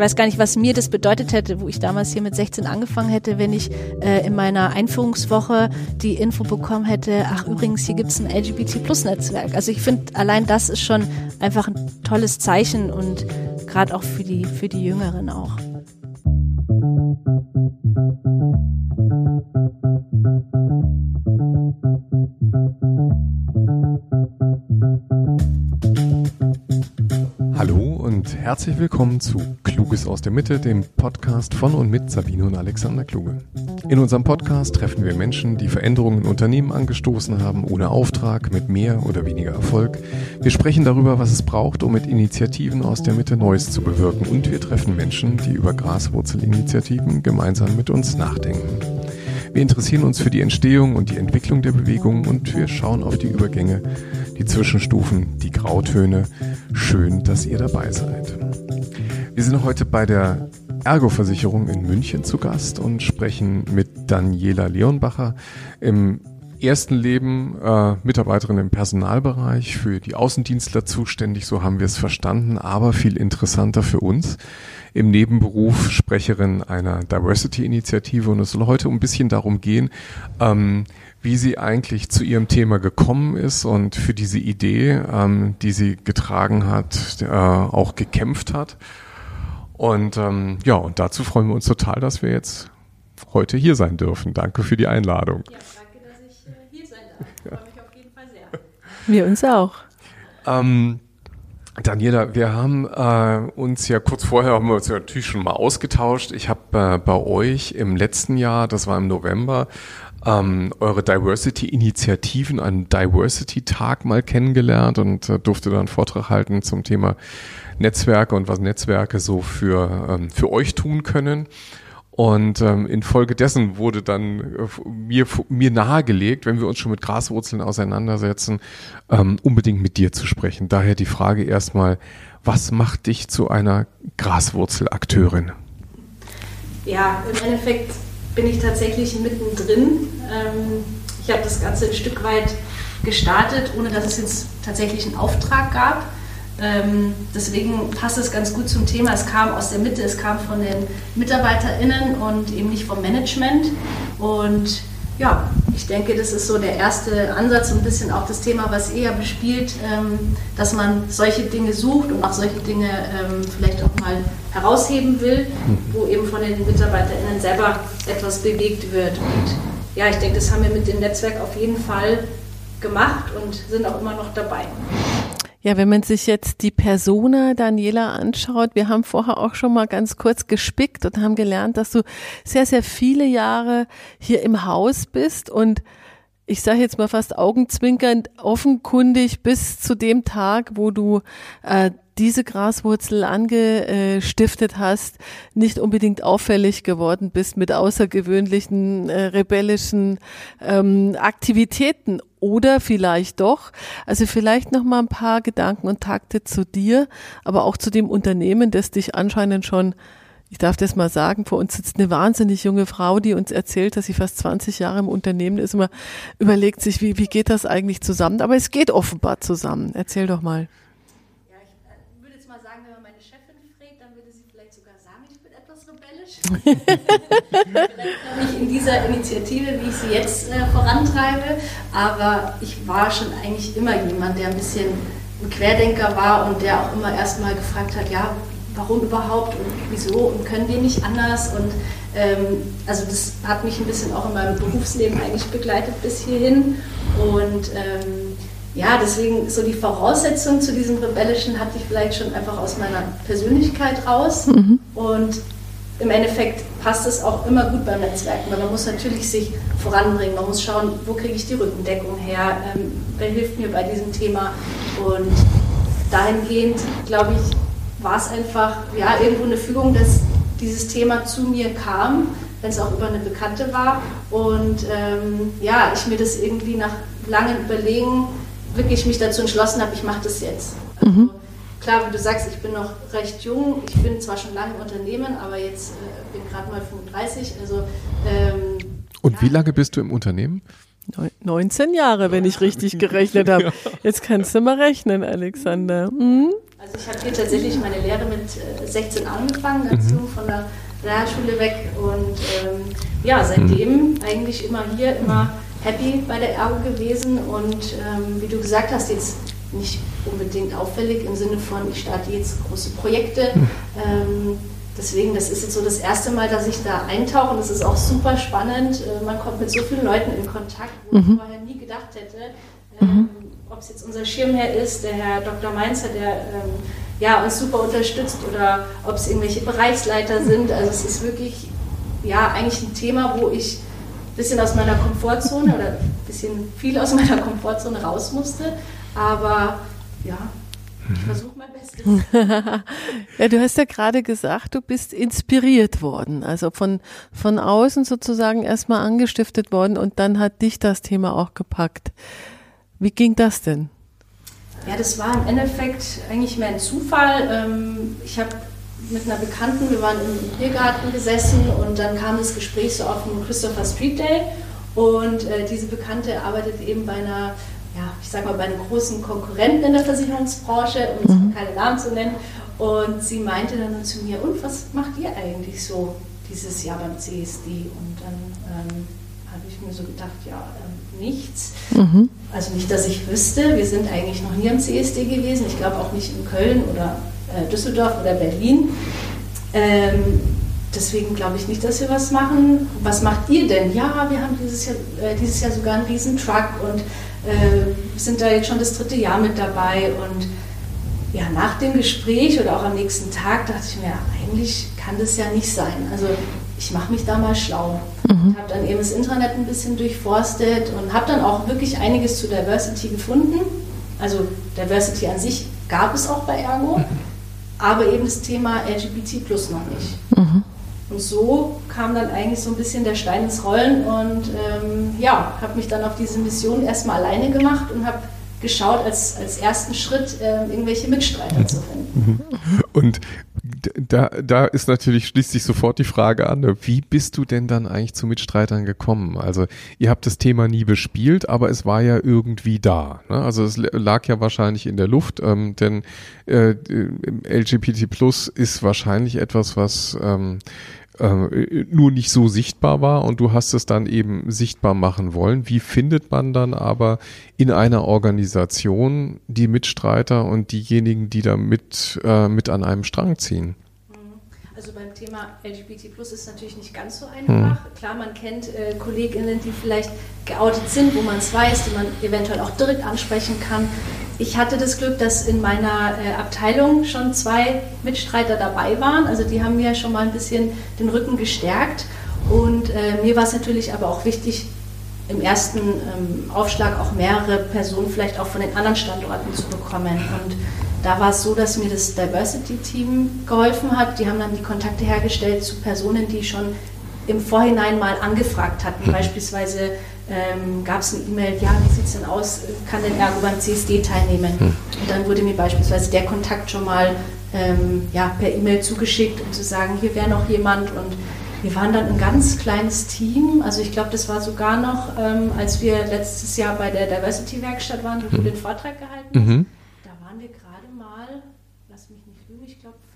weiß gar nicht, was mir das bedeutet hätte, wo ich damals hier mit 16 angefangen hätte, wenn ich äh, in meiner Einführungswoche die Info bekommen hätte, ach übrigens, hier gibt es ein LGBT-Plus-Netzwerk. Also ich finde, allein das ist schon einfach ein tolles Zeichen und gerade auch für die, für die Jüngeren auch. Herzlich willkommen zu Kluges aus der Mitte, dem Podcast von und mit Sabine und Alexander Kluge. In unserem Podcast treffen wir Menschen, die Veränderungen in Unternehmen angestoßen haben, ohne Auftrag, mit mehr oder weniger Erfolg. Wir sprechen darüber, was es braucht, um mit Initiativen aus der Mitte Neues zu bewirken. Und wir treffen Menschen, die über Graswurzelinitiativen gemeinsam mit uns nachdenken. Wir interessieren uns für die Entstehung und die Entwicklung der Bewegung und wir schauen auf die Übergänge, die Zwischenstufen, die Grautöne. Schön, dass ihr dabei seid. Wir sind heute bei der Ergo-Versicherung in München zu Gast und sprechen mit Daniela Leonbacher im ersten Leben äh, Mitarbeiterin im Personalbereich, für die Außendienstler zuständig, so haben wir es verstanden, aber viel interessanter für uns im Nebenberuf Sprecherin einer Diversity-Initiative und es soll heute ein bisschen darum gehen, ähm, wie sie eigentlich zu ihrem Thema gekommen ist und für diese Idee, ähm, die sie getragen hat, äh, auch gekämpft hat. Und ähm, ja, und dazu freuen wir uns total, dass wir jetzt heute hier sein dürfen. Danke für die Einladung. Ja, danke, dass ich äh, hier sein darf. Ich freue mich auf jeden Fall sehr. Wir uns auch. Ähm, Daniela, wir haben äh, uns ja kurz vorher haben wir uns ja natürlich schon mal ausgetauscht. Ich habe äh, bei euch im letzten Jahr, das war im November, ähm, eure Diversity-Initiativen, einen Diversity-Tag mal kennengelernt und äh, durfte dann einen Vortrag halten zum Thema Netzwerke und was Netzwerke so für, ähm, für euch tun können. Und ähm, infolgedessen wurde dann äh, mir, mir nahegelegt, wenn wir uns schon mit Graswurzeln auseinandersetzen, ähm, unbedingt mit dir zu sprechen. Daher die Frage erstmal, was macht dich zu einer Graswurzelakteurin? Ja, im Endeffekt bin ich tatsächlich mittendrin. Ähm, ich habe das Ganze ein Stück weit gestartet, ohne dass es jetzt tatsächlich einen Auftrag gab. Ähm, deswegen passt es ganz gut zum Thema. Es kam aus der Mitte, es kam von den MitarbeiterInnen und eben nicht vom Management. Und ja, ich denke, das ist so der erste Ansatz und ein bisschen auch das Thema, was ihr ja bespielt, ähm, dass man solche Dinge sucht und auch solche Dinge ähm, vielleicht auch mal herausheben will, mhm. wo eben von den MitarbeiterInnen selber etwas bewegt wird. Und ja, ich denke, das haben wir mit dem Netzwerk auf jeden Fall gemacht und sind auch immer noch dabei. Ja, wenn man sich jetzt die Persona Daniela anschaut, wir haben vorher auch schon mal ganz kurz gespickt und haben gelernt, dass du sehr, sehr viele Jahre hier im Haus bist und ich sage jetzt mal fast augenzwinkernd, offenkundig bis zu dem Tag, wo du äh, diese Graswurzel angestiftet hast, nicht unbedingt auffällig geworden bist mit außergewöhnlichen äh, rebellischen ähm, Aktivitäten oder vielleicht doch. Also vielleicht noch mal ein paar Gedanken und Takte zu dir, aber auch zu dem Unternehmen, das dich anscheinend schon ich darf das mal sagen, vor uns sitzt eine wahnsinnig junge Frau, die uns erzählt, dass sie fast 20 Jahre im Unternehmen ist. Immer überlegt sich, wie, wie geht das eigentlich zusammen? Aber es geht offenbar zusammen. Erzähl doch mal. Nicht in dieser Initiative, wie ich sie jetzt äh, vorantreibe, aber ich war schon eigentlich immer jemand, der ein bisschen ein Querdenker war und der auch immer erstmal gefragt hat, ja, warum überhaupt und wieso und können wir nicht anders? Und ähm, also das hat mich ein bisschen auch in meinem Berufsleben eigentlich begleitet bis hierhin. Und ähm, ja, deswegen so die Voraussetzung zu diesem Rebellischen hatte ich vielleicht schon einfach aus meiner Persönlichkeit raus. Mhm. und im Endeffekt passt es auch immer gut beim Netzwerken, weil man muss natürlich sich voranbringen, man muss schauen, wo kriege ich die Rückendeckung her, ähm, wer hilft mir bei diesem Thema? Und dahingehend, glaube ich, war es einfach ja, irgendwo eine Fügung, dass dieses Thema zu mir kam, wenn es auch über eine Bekannte war. Und ähm, ja, ich mir das irgendwie nach langem Überlegen wirklich mich dazu entschlossen habe, ich mache das jetzt. Also, mhm klar, wie du sagst, ich bin noch recht jung. Ich bin zwar schon lange im Unternehmen, aber jetzt äh, bin gerade mal 35. Also, ähm, Und ja. wie lange bist du im Unternehmen? 19 Jahre, wenn ich richtig gerechnet habe. Jetzt kannst du mal rechnen, Alexander. Mhm. Also ich habe hier tatsächlich meine Lehre mit 16 äh, angefangen, Erziehung mhm. von der Realschule weg und ähm, ja, seitdem mhm. eigentlich immer hier, immer happy bei der Ergo gewesen und ähm, wie du gesagt hast, jetzt nicht unbedingt auffällig im Sinne von, ich starte jetzt große Projekte. Mhm. Ähm, deswegen, das ist jetzt so das erste Mal, dass ich da eintauche und das ist auch super spannend. Äh, man kommt mit so vielen Leuten in Kontakt, wo mhm. ich vorher nie gedacht hätte. Ähm, mhm. Ob es jetzt unser Schirmherr ist, der Herr Dr. Mainzer, der ähm, ja, uns super unterstützt oder ob es irgendwelche Bereichsleiter sind. Also es ist wirklich ja eigentlich ein Thema, wo ich ein bisschen aus meiner Komfortzone oder ein bisschen viel aus meiner Komfortzone raus musste. Aber ja, ich versuche mein Bestes. ja, du hast ja gerade gesagt, du bist inspiriert worden, also von, von außen sozusagen erstmal angestiftet worden und dann hat dich das Thema auch gepackt. Wie ging das denn? Ja, das war im Endeffekt eigentlich mehr ein Zufall. Ähm, ich habe mit einer Bekannten, wir waren im Biergarten gesessen und dann kam das Gespräch so auf dem Christopher Street Day und äh, diese Bekannte arbeitet eben bei einer ja, ich sag mal, bei einem großen Konkurrenten in der Versicherungsbranche, um mhm. keine Namen zu nennen. Und sie meinte dann zu mir, und was macht ihr eigentlich so dieses Jahr beim CSD? Und dann ähm, habe ich mir so gedacht, ja, ähm, nichts. Mhm. Also nicht, dass ich wüsste. Wir sind eigentlich noch nie am CSD gewesen. Ich glaube auch nicht in Köln oder äh, Düsseldorf oder Berlin. Ähm, deswegen glaube ich nicht, dass wir was machen. Was macht ihr denn? Ja, wir haben dieses Jahr, äh, dieses Jahr sogar einen riesen Truck und äh, sind da jetzt schon das dritte Jahr mit dabei und ja, nach dem Gespräch oder auch am nächsten Tag dachte ich mir, eigentlich kann das ja nicht sein. Also ich mache mich da mal schlau. Mhm. Habe dann eben das Intranet ein bisschen durchforstet und habe dann auch wirklich einiges zu Diversity gefunden. Also Diversity an sich gab es auch bei Ergo, mhm. aber eben das Thema LGBT plus noch nicht. Mhm. Und so kam dann eigentlich so ein bisschen der Stein ins Rollen und ähm, ja, habe mich dann auf diese Mission erstmal alleine gemacht und habe geschaut, als, als ersten Schritt äh, irgendwelche Mitstreiter zu finden. Und da, da ist natürlich schließt sich sofort die Frage an, ne, wie bist du denn dann eigentlich zu Mitstreitern gekommen? Also ihr habt das Thema nie bespielt, aber es war ja irgendwie da. Ne? Also es lag ja wahrscheinlich in der Luft, ähm, denn äh, LGBT Plus ist wahrscheinlich etwas, was ähm, äh, nur nicht so sichtbar war und du hast es dann eben sichtbar machen wollen. Wie findet man dann aber in einer Organisation die Mitstreiter und diejenigen, die da mit, äh, mit an einem Strang ziehen? Also beim Thema LGBT Plus ist es natürlich nicht ganz so einfach. Hm. Klar, man kennt äh, KollegInnen, die vielleicht geoutet sind, wo man es weiß, die man eventuell auch direkt ansprechen kann. Ich hatte das Glück, dass in meiner äh, Abteilung schon zwei Mitstreiter dabei waren. Also die haben mir schon mal ein bisschen den Rücken gestärkt. Und äh, mir war es natürlich aber auch wichtig, im ersten ähm, Aufschlag auch mehrere Personen vielleicht auch von den anderen Standorten zu bekommen. Und da war es so, dass mir das Diversity-Team geholfen hat. Die haben dann die Kontakte hergestellt zu Personen, die schon im Vorhinein mal angefragt hatten. Mhm. Beispielsweise ähm, gab es eine E-Mail, ja, wie sieht es denn aus, kann denn Ergo beim CSD teilnehmen? Mhm. Und dann wurde mir beispielsweise der Kontakt schon mal ähm, ja, per E-Mail zugeschickt, um zu sagen, hier wäre noch jemand. Und wir waren dann ein ganz kleines Team. Also ich glaube, das war sogar noch, ähm, als wir letztes Jahr bei der Diversity-Werkstatt waren, du mhm. den Vortrag gehalten. Mhm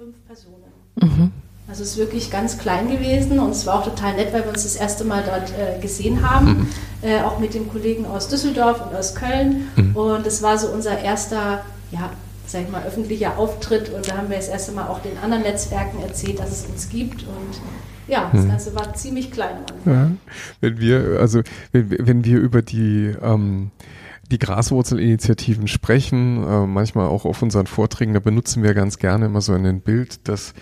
fünf Personen. Mhm. Also es ist wirklich ganz klein gewesen und es war auch total nett, weil wir uns das erste Mal dort äh, gesehen haben, mhm. äh, auch mit den Kollegen aus Düsseldorf und aus Köln. Mhm. Und es war so unser erster, ja, sag ich mal, öffentlicher Auftritt und da haben wir das erste Mal auch den anderen Netzwerken erzählt, dass es uns gibt und ja, das mhm. Ganze war ziemlich klein. Ja, wenn wir, also wenn, wenn wir über die ähm, die Graswurzelinitiativen sprechen, äh, manchmal auch auf unseren Vorträgen, da benutzen wir ganz gerne immer so ein Bild, dass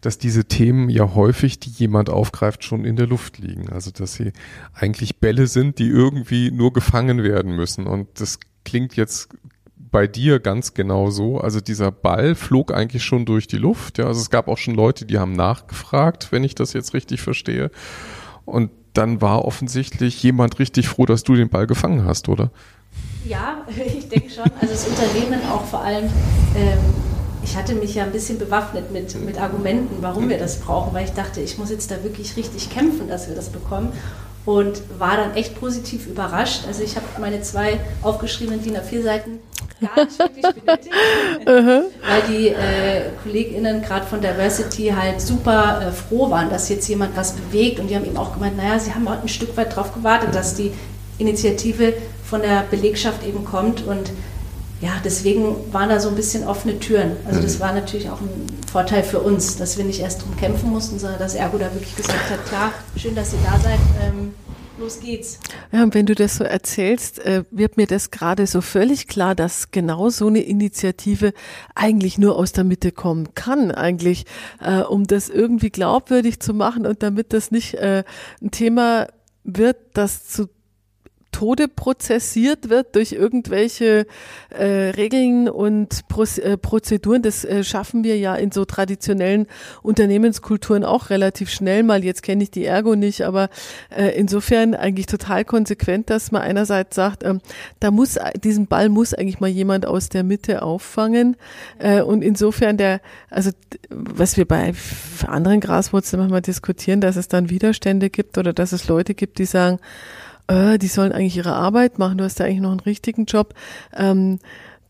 dass diese Themen ja häufig, die jemand aufgreift, schon in der Luft liegen. Also dass sie eigentlich Bälle sind, die irgendwie nur gefangen werden müssen. Und das klingt jetzt bei dir ganz genau so. Also dieser Ball flog eigentlich schon durch die Luft. Ja, also es gab auch schon Leute, die haben nachgefragt, wenn ich das jetzt richtig verstehe. Und dann war offensichtlich jemand richtig froh, dass du den Ball gefangen hast, oder? Ja, ich denke schon. Also das Unternehmen auch vor allem, ähm, ich hatte mich ja ein bisschen bewaffnet mit, mit Argumenten, warum wir das brauchen, weil ich dachte, ich muss jetzt da wirklich richtig kämpfen, dass wir das bekommen. Und war dann echt positiv überrascht. Also ich habe meine zwei aufgeschriebenen DIN A4 Seiten gar nicht wirklich benötigt, weil die äh, KollegInnen gerade von Diversity halt super äh, froh waren, dass jetzt jemand was bewegt und die haben eben auch gemeint, naja, sie haben halt ein Stück weit darauf gewartet, dass die Initiative von der Belegschaft eben kommt und ja, deswegen waren da so ein bisschen offene Türen. Also das mhm. war natürlich auch ein Vorteil für uns, dass wir nicht erst drum kämpfen mussten, sondern dass Ergo da wirklich gesagt hat, klar, schön, dass ihr da seid. Ähm, los geht's. Ja, und wenn du das so erzählst, äh, wird mir das gerade so völlig klar, dass genau so eine Initiative eigentlich nur aus der Mitte kommen kann, eigentlich, äh, um das irgendwie glaubwürdig zu machen und damit das nicht äh, ein Thema wird, das zu Tode prozessiert wird durch irgendwelche äh, Regeln und Pro äh, Prozeduren. Das äh, schaffen wir ja in so traditionellen Unternehmenskulturen auch relativ schnell mal. Jetzt kenne ich die Ergo nicht, aber äh, insofern eigentlich total konsequent, dass man einerseits sagt, ähm, da muss diesen Ball muss eigentlich mal jemand aus der Mitte auffangen. Äh, und insofern der, also was wir bei anderen Graswurzeln manchmal diskutieren, dass es dann Widerstände gibt oder dass es Leute gibt, die sagen, äh, die sollen eigentlich ihre Arbeit machen, du hast ja eigentlich noch einen richtigen Job. Ähm,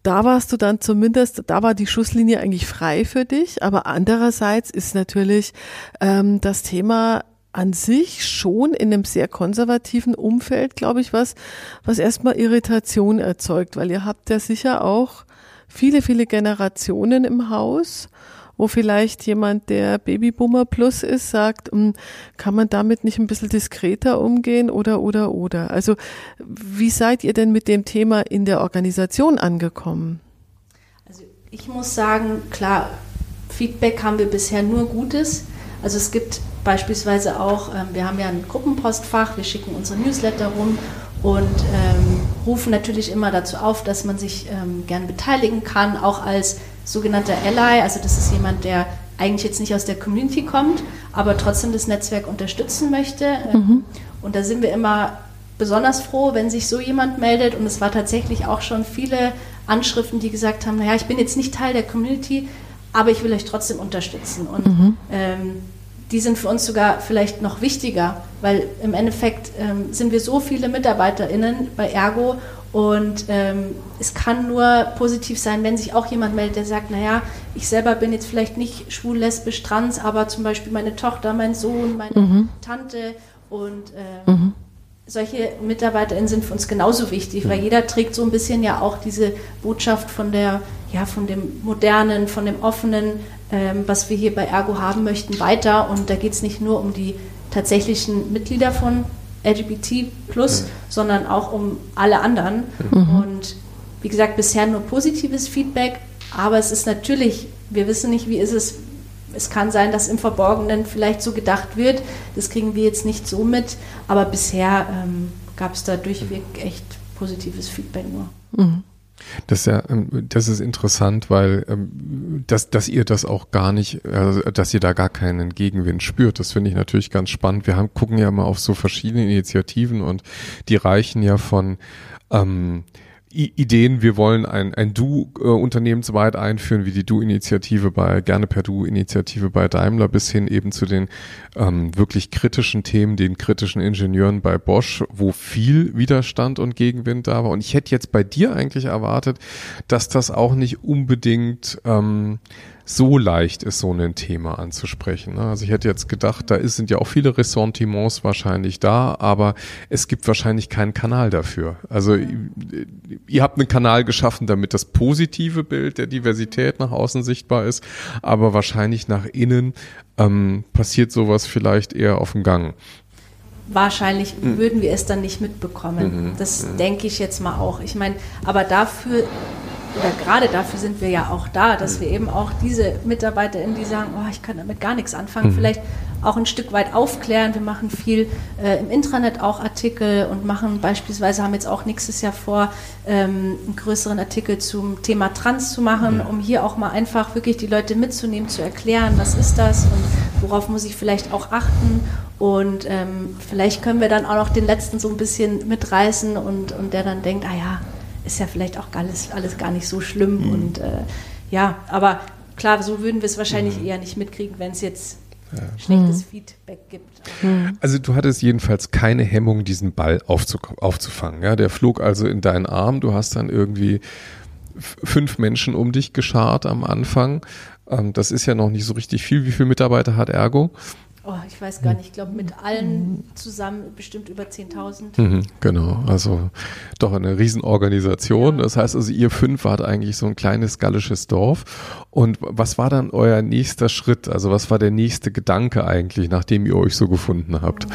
da warst du dann zumindest, da war die Schusslinie eigentlich frei für dich, aber andererseits ist natürlich ähm, das Thema an sich schon in einem sehr konservativen Umfeld, glaube ich, was, was erstmal Irritation erzeugt, weil ihr habt ja sicher auch viele, viele Generationen im Haus wo vielleicht jemand, der Babyboomer Plus ist, sagt, hm, kann man damit nicht ein bisschen diskreter umgehen oder, oder, oder. Also wie seid ihr denn mit dem Thema in der Organisation angekommen? Also ich muss sagen, klar, Feedback haben wir bisher nur Gutes. Also es gibt beispielsweise auch, ähm, wir haben ja ein Gruppenpostfach, wir schicken unsere Newsletter rum und ähm, rufen natürlich immer dazu auf, dass man sich ähm, gern beteiligen kann, auch als sogenannter Ally, also das ist jemand, der eigentlich jetzt nicht aus der Community kommt, aber trotzdem das Netzwerk unterstützen möchte. Mhm. Und da sind wir immer besonders froh, wenn sich so jemand meldet. Und es war tatsächlich auch schon viele Anschriften, die gesagt haben, naja, ich bin jetzt nicht Teil der Community, aber ich will euch trotzdem unterstützen. Und mhm. ähm, die sind für uns sogar vielleicht noch wichtiger, weil im Endeffekt ähm, sind wir so viele MitarbeiterInnen bei Ergo und ähm, es kann nur positiv sein, wenn sich auch jemand meldet, der sagt, naja, ich selber bin jetzt vielleicht nicht schwul, lesbisch, trans, aber zum Beispiel meine Tochter, mein Sohn, meine mhm. Tante und ähm, mhm. solche MitarbeiterInnen sind für uns genauso wichtig, weil jeder trägt so ein bisschen ja auch diese Botschaft von der, ja, von dem Modernen, von dem Offenen, ähm, was wir hier bei Ergo haben möchten, weiter. Und da geht es nicht nur um die tatsächlichen Mitglieder von LGBT plus, mhm. Sondern auch um alle anderen. Mhm. Und wie gesagt, bisher nur positives Feedback, aber es ist natürlich, wir wissen nicht, wie ist es. Es kann sein, dass im Verborgenen vielleicht so gedacht wird. Das kriegen wir jetzt nicht so mit, aber bisher ähm, gab es da durchweg echt positives Feedback nur. Mhm. Das ist ja, ähm, das ist interessant, weil ähm, dass, dass ihr das auch gar nicht, also, dass ihr da gar keinen Gegenwind spürt. Das finde ich natürlich ganz spannend. Wir haben, gucken ja mal auf so verschiedene Initiativen und die reichen ja von ähm, Ideen, wir wollen ein, ein Du äh, unternehmensweit einführen, wie die Du-Initiative bei, gerne per Du-Initiative bei Daimler, bis hin eben zu den ähm, wirklich kritischen Themen, den kritischen Ingenieuren bei Bosch, wo viel Widerstand und Gegenwind da war. Und ich hätte jetzt bei dir eigentlich erwartet, dass das auch nicht unbedingt ähm, so leicht ist, so ein Thema anzusprechen. Ne? Also ich hätte jetzt gedacht, da ist, sind ja auch viele Ressentiments wahrscheinlich da, aber es gibt wahrscheinlich keinen Kanal dafür. Also ihr habt einen Kanal geschaffen, damit das positive Bild der Diversität nach außen sichtbar ist, aber wahrscheinlich nach innen ähm, passiert sowas vielleicht eher auf dem Gang wahrscheinlich mhm. würden wir es dann nicht mitbekommen. Mhm. Das mhm. denke ich jetzt mal auch. Ich meine, aber dafür oder gerade dafür sind wir ja auch da, dass wir eben auch diese MitarbeiterInnen, die sagen, oh, ich kann damit gar nichts anfangen, mhm. vielleicht auch ein Stück weit aufklären. Wir machen viel äh, im Intranet auch Artikel und machen beispielsweise, haben jetzt auch nächstes Jahr vor, ähm, einen größeren Artikel zum Thema Trans zu machen, um hier auch mal einfach wirklich die Leute mitzunehmen, zu erklären, was ist das und worauf muss ich vielleicht auch achten. Und ähm, vielleicht können wir dann auch noch den letzten so ein bisschen mitreißen und, und der dann denkt, ah ja, ist ja vielleicht auch alles, alles gar nicht so schlimm. Mhm. Und äh, ja, aber klar, so würden wir es wahrscheinlich mhm. eher nicht mitkriegen, wenn es jetzt schlechtes Feedback gibt. Also du hattest jedenfalls keine Hemmung, diesen Ball aufzu aufzufangen. Ja? Der flog also in deinen Arm. Du hast dann irgendwie fünf Menschen um dich geschart am Anfang. Ähm, das ist ja noch nicht so richtig viel. Wie viele Mitarbeiter hat Ergo? Oh, ich weiß gar nicht, ich glaube mit allen zusammen bestimmt über 10.000. Mhm, genau, also doch eine Riesenorganisation. Ja. Das heißt also, ihr fünf wart eigentlich so ein kleines gallisches Dorf. Und was war dann euer nächster Schritt? Also was war der nächste Gedanke eigentlich, nachdem ihr euch so gefunden habt?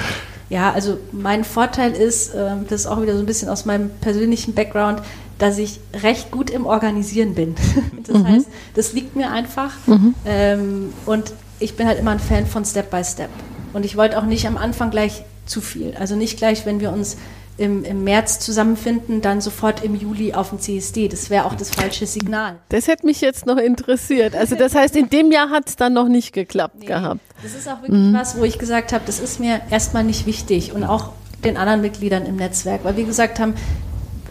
Ja, also mein Vorteil ist, ähm, das ist auch wieder so ein bisschen aus meinem persönlichen Background, dass ich recht gut im Organisieren bin. Das mhm. heißt, das liegt mir einfach. Mhm. Ähm, und ich bin halt immer ein Fan von Step by Step. Und ich wollte auch nicht am Anfang gleich zu viel. Also nicht gleich, wenn wir uns im, im März zusammenfinden, dann sofort im Juli auf dem CSD. Das wäre auch das falsche Signal. Das hätte mich jetzt noch interessiert. Also das heißt, in dem Jahr hat es dann noch nicht geklappt nee, gehabt. Das ist auch wirklich mhm. was, wo ich gesagt habe, das ist mir erstmal nicht wichtig und auch den anderen Mitgliedern im Netzwerk, weil wir gesagt haben,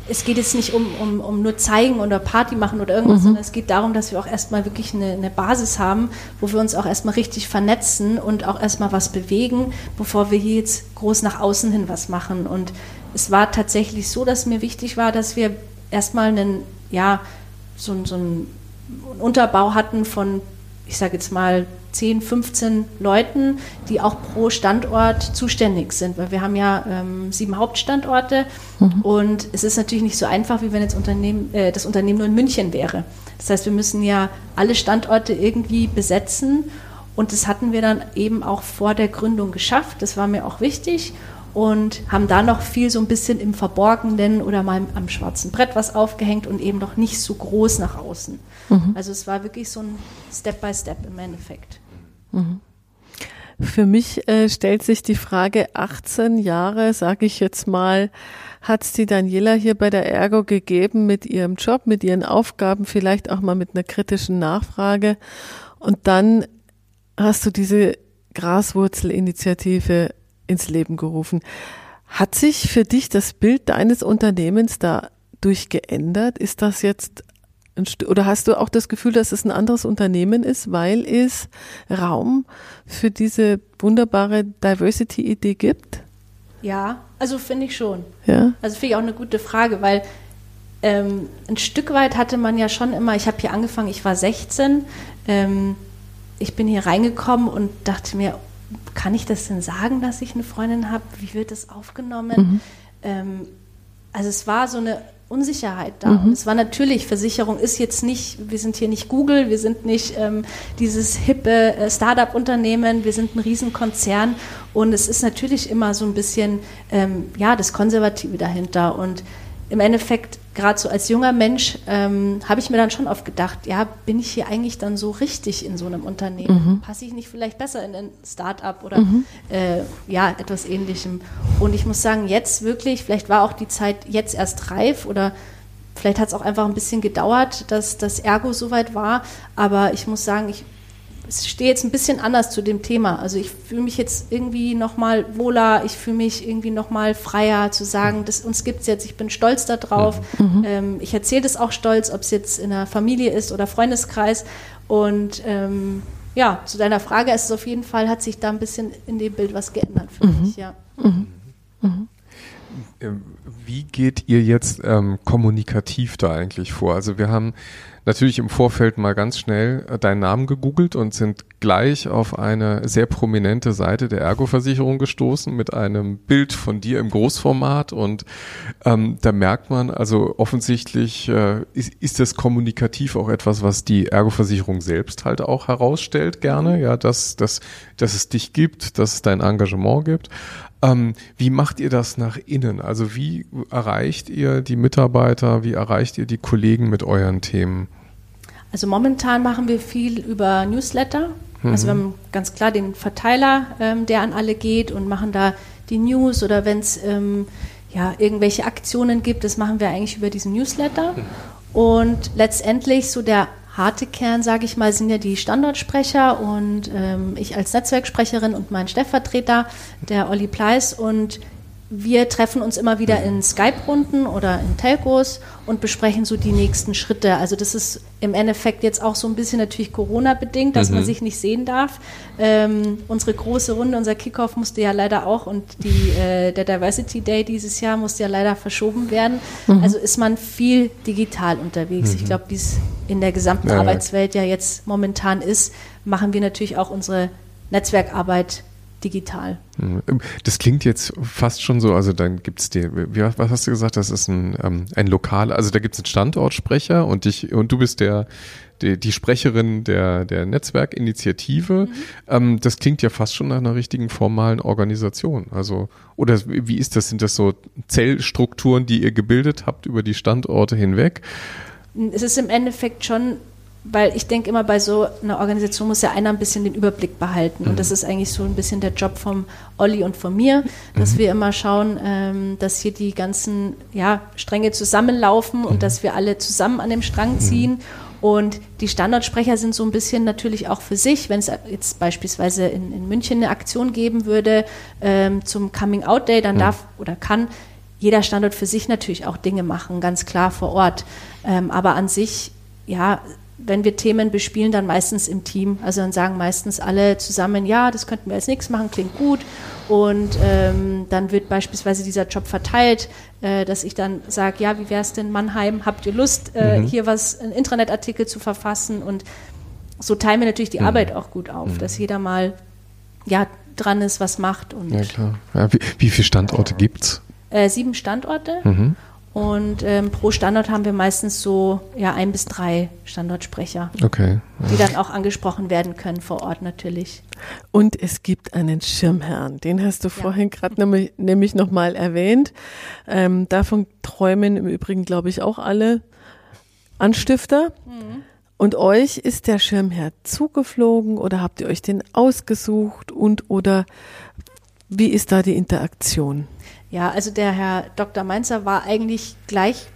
es geht jetzt nicht um, um, um nur zeigen oder Party machen oder irgendwas, mhm. sondern es geht darum, dass wir auch erstmal wirklich eine, eine Basis haben, wo wir uns auch erstmal richtig vernetzen und auch erstmal was bewegen, bevor wir hier jetzt groß nach außen hin was machen. Und es war tatsächlich so, dass mir wichtig war, dass wir erstmal einen, ja, so, so einen Unterbau hatten von, ich sage jetzt mal, 10, 15 Leuten, die auch pro Standort zuständig sind. Weil wir haben ja ähm, sieben Hauptstandorte mhm. und es ist natürlich nicht so einfach, wie wenn jetzt Unternehmen, äh, das Unternehmen nur in München wäre. Das heißt, wir müssen ja alle Standorte irgendwie besetzen und das hatten wir dann eben auch vor der Gründung geschafft. Das war mir auch wichtig und haben da noch viel so ein bisschen im Verborgenen oder mal am schwarzen Brett was aufgehängt und eben noch nicht so groß nach außen. Mhm. Also es war wirklich so ein Step by Step im Endeffekt. Mhm. Für mich äh, stellt sich die Frage, 18 Jahre, sage ich jetzt mal, hat es die Daniela hier bei der Ergo gegeben mit ihrem Job, mit ihren Aufgaben, vielleicht auch mal mit einer kritischen Nachfrage. Und dann hast du diese Graswurzelinitiative ins Leben gerufen. Hat sich für dich das Bild deines Unternehmens dadurch geändert? Ist das jetzt oder hast du auch das Gefühl, dass es ein anderes Unternehmen ist, weil es Raum für diese wunderbare Diversity-Idee gibt? Ja, also finde ich schon. Ja. Also finde ich auch eine gute Frage, weil ähm, ein Stück weit hatte man ja schon immer, ich habe hier angefangen, ich war 16, ähm, ich bin hier reingekommen und dachte mir, kann ich das denn sagen, dass ich eine Freundin habe? Wie wird das aufgenommen? Mhm. Ähm, also es war so eine Unsicherheit da. Mhm. Und es war natürlich, Versicherung ist jetzt nicht, wir sind hier nicht Google, wir sind nicht ähm, dieses hippe äh, Start-up-Unternehmen, wir sind ein Riesenkonzern und es ist natürlich immer so ein bisschen, ähm, ja, das Konservative dahinter und im Endeffekt, gerade so als junger Mensch, ähm, habe ich mir dann schon oft gedacht, ja, bin ich hier eigentlich dann so richtig in so einem Unternehmen? Mhm. Passe ich nicht vielleicht besser in ein Start-up oder mhm. äh, ja, etwas ähnlichem? Und ich muss sagen, jetzt wirklich, vielleicht war auch die Zeit jetzt erst reif oder vielleicht hat es auch einfach ein bisschen gedauert, dass das Ergo soweit war, aber ich muss sagen, ich ich stehe jetzt ein bisschen anders zu dem Thema. Also ich fühle mich jetzt irgendwie nochmal wohler, ich fühle mich irgendwie nochmal freier zu sagen, das uns gibt es jetzt, ich bin stolz darauf. Mhm. Ähm, ich erzähle das auch stolz, ob es jetzt in der Familie ist oder Freundeskreis. Und ähm, ja, zu deiner Frage ist es auf jeden Fall, hat sich da ein bisschen in dem Bild was geändert für mhm. mich, ja. Mhm. Ähm, wie geht ihr jetzt ähm, kommunikativ da eigentlich vor? Also wir haben natürlich im Vorfeld mal ganz schnell äh, deinen Namen gegoogelt und sind gleich auf eine sehr prominente Seite der Ergo-Versicherung gestoßen mit einem Bild von dir im Großformat und ähm, da merkt man also offensichtlich äh, ist, ist das kommunikativ auch etwas, was die Ergo-Versicherung selbst halt auch herausstellt gerne, ja, dass, dass, dass es dich gibt, dass es dein Engagement gibt. Ähm, wie macht ihr das nach innen? Also wie erreicht ihr die Mitarbeiter, wie erreicht ihr die Kollegen mit euren Themen? Also momentan machen wir viel über Newsletter. Mhm. Also wir haben ganz klar den Verteiler, ähm, der an alle geht und machen da die News oder wenn es ähm, ja, irgendwelche Aktionen gibt, das machen wir eigentlich über diesen Newsletter. Mhm. Und letztendlich so der harte Kern, sage ich mal, sind ja die Standortsprecher und ähm, ich als Netzwerksprecherin und mein Stellvertreter, der Olli Pleiss. Und wir treffen uns immer wieder in Skype-Runden oder in Telcos und besprechen so die nächsten Schritte. Also das ist im Endeffekt jetzt auch so ein bisschen natürlich Corona-bedingt, dass mhm. man sich nicht sehen darf. Ähm, unsere große Runde, unser Kickoff musste ja leider auch und die, äh, der Diversity Day dieses Jahr musste ja leider verschoben werden. Mhm. Also ist man viel digital unterwegs. Mhm. Ich glaube, wie es in der gesamten ja, Arbeitswelt ja jetzt momentan ist, machen wir natürlich auch unsere Netzwerkarbeit digital. Mhm. Das klingt jetzt fast schon so, also dann gibt es dir, was hast du gesagt, das ist ein, ähm, ein Lokal, also da gibt es einen Standortsprecher und dich und du bist der, die, die Sprecherin der, der Netzwerkinitiative. Mhm. Ähm, das klingt ja fast schon nach einer richtigen formalen Organisation. Also, oder wie ist das? Sind das so Zellstrukturen, die ihr gebildet habt über die Standorte hinweg? Es ist im Endeffekt schon weil ich denke immer, bei so einer Organisation muss ja einer ein bisschen den Überblick behalten. Und das mhm. ist eigentlich so ein bisschen der Job vom Olli und von mir, dass mhm. wir immer schauen, ähm, dass hier die ganzen ja, Stränge zusammenlaufen und mhm. dass wir alle zusammen an dem Strang ziehen. Und die Standortsprecher sind so ein bisschen natürlich auch für sich, wenn es jetzt beispielsweise in, in, München eine Aktion geben würde ähm, zum Coming Out Day, dann darf oder kann jeder Standort für sich natürlich auch Dinge machen, ganz klar vor Ort. Ähm, aber an sich, ja, wenn wir Themen bespielen, dann meistens im Team. Also dann sagen meistens alle zusammen, ja, das könnten wir als nächstes machen, klingt gut. Und ähm, dann wird beispielsweise dieser Job verteilt, äh, dass ich dann sage, ja, wie wäre es denn Mannheim? Habt ihr Lust, äh, mhm. hier was, einen Intranet-Artikel zu verfassen? Und so teilen wir natürlich die mhm. Arbeit auch gut auf, mhm. dass jeder mal ja, dran ist, was macht. Und ja, klar. Ja, wie, wie viele Standorte gibt es? Äh, sieben Standorte. Und ähm, pro Standort haben wir meistens so ja, ein bis drei Standortsprecher, okay, ja. die dann auch angesprochen werden können vor Ort natürlich. Und es gibt einen Schirmherrn, den hast du ja. vorhin gerade nämlich, nämlich nochmal erwähnt. Ähm, davon träumen im Übrigen, glaube ich, auch alle Anstifter. Mhm. Und euch ist der Schirmherr zugeflogen oder habt ihr euch den ausgesucht und oder wie ist da die Interaktion? Ja, also der Herr Dr. Mainzer war eigentlich gleich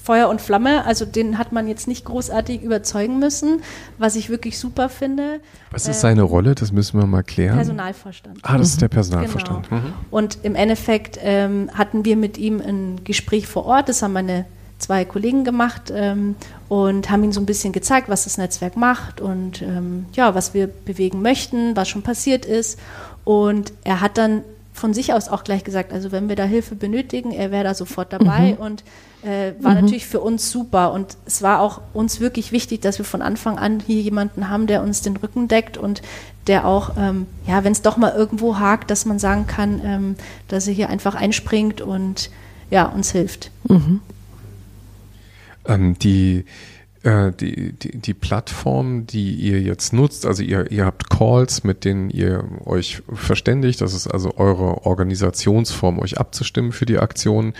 Feuer und Flamme. Also den hat man jetzt nicht großartig überzeugen müssen, was ich wirklich super finde. Was ist seine ähm, Rolle? Das müssen wir mal klären. Personalvorstand. Ah, das ist der Personalvorstand. Genau. Mhm. Und im Endeffekt ähm, hatten wir mit ihm ein Gespräch vor Ort. Das haben meine zwei Kollegen gemacht ähm, und haben ihm so ein bisschen gezeigt, was das Netzwerk macht und ähm, ja, was wir bewegen möchten, was schon passiert ist. Und er hat dann von sich aus auch gleich gesagt, also wenn wir da Hilfe benötigen, er wäre da sofort dabei mhm. und äh, war mhm. natürlich für uns super. Und es war auch uns wirklich wichtig, dass wir von Anfang an hier jemanden haben, der uns den Rücken deckt und der auch, ähm, ja, wenn es doch mal irgendwo hakt, dass man sagen kann, ähm, dass er hier einfach einspringt und ja, uns hilft. Mhm. Ähm, die die, die, die Plattform, die ihr jetzt nutzt, also ihr, ihr habt Calls, mit denen ihr euch verständigt, das ist also eure Organisationsform, euch abzustimmen für die Aktion.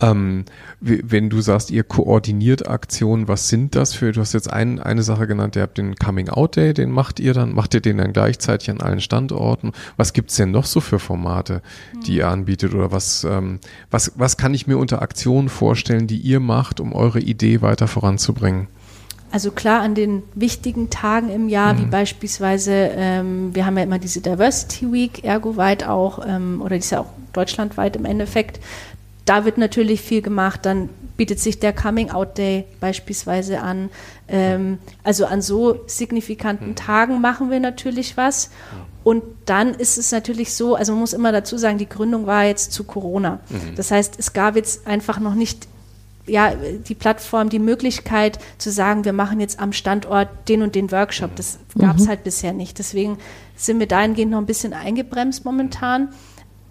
Ähm, wenn du sagst, ihr koordiniert Aktionen, was sind das für, du hast jetzt ein, eine Sache genannt, ihr habt den Coming Out Day, den macht ihr dann, macht ihr den dann gleichzeitig an allen Standorten? Was gibt's denn noch so für Formate, die ihr anbietet oder was, ähm, was, was kann ich mir unter Aktionen vorstellen, die ihr macht, um eure Idee weiter voranzubringen? Also klar an den wichtigen Tagen im Jahr, mhm. wie beispielsweise, ähm, wir haben ja immer diese Diversity Week, ergoweit auch, ähm, oder die ist ja auch deutschlandweit im Endeffekt. Da wird natürlich viel gemacht. Dann bietet sich der Coming Out Day beispielsweise an. Ähm, also an so signifikanten mhm. Tagen machen wir natürlich was. Und dann ist es natürlich so, also man muss immer dazu sagen, die Gründung war jetzt zu Corona. Mhm. Das heißt, es gab jetzt einfach noch nicht ja, die Plattform die Möglichkeit zu sagen, wir machen jetzt am Standort den und den Workshop. Das gab es mhm. halt bisher nicht. Deswegen sind wir dahingehend noch ein bisschen eingebremst momentan.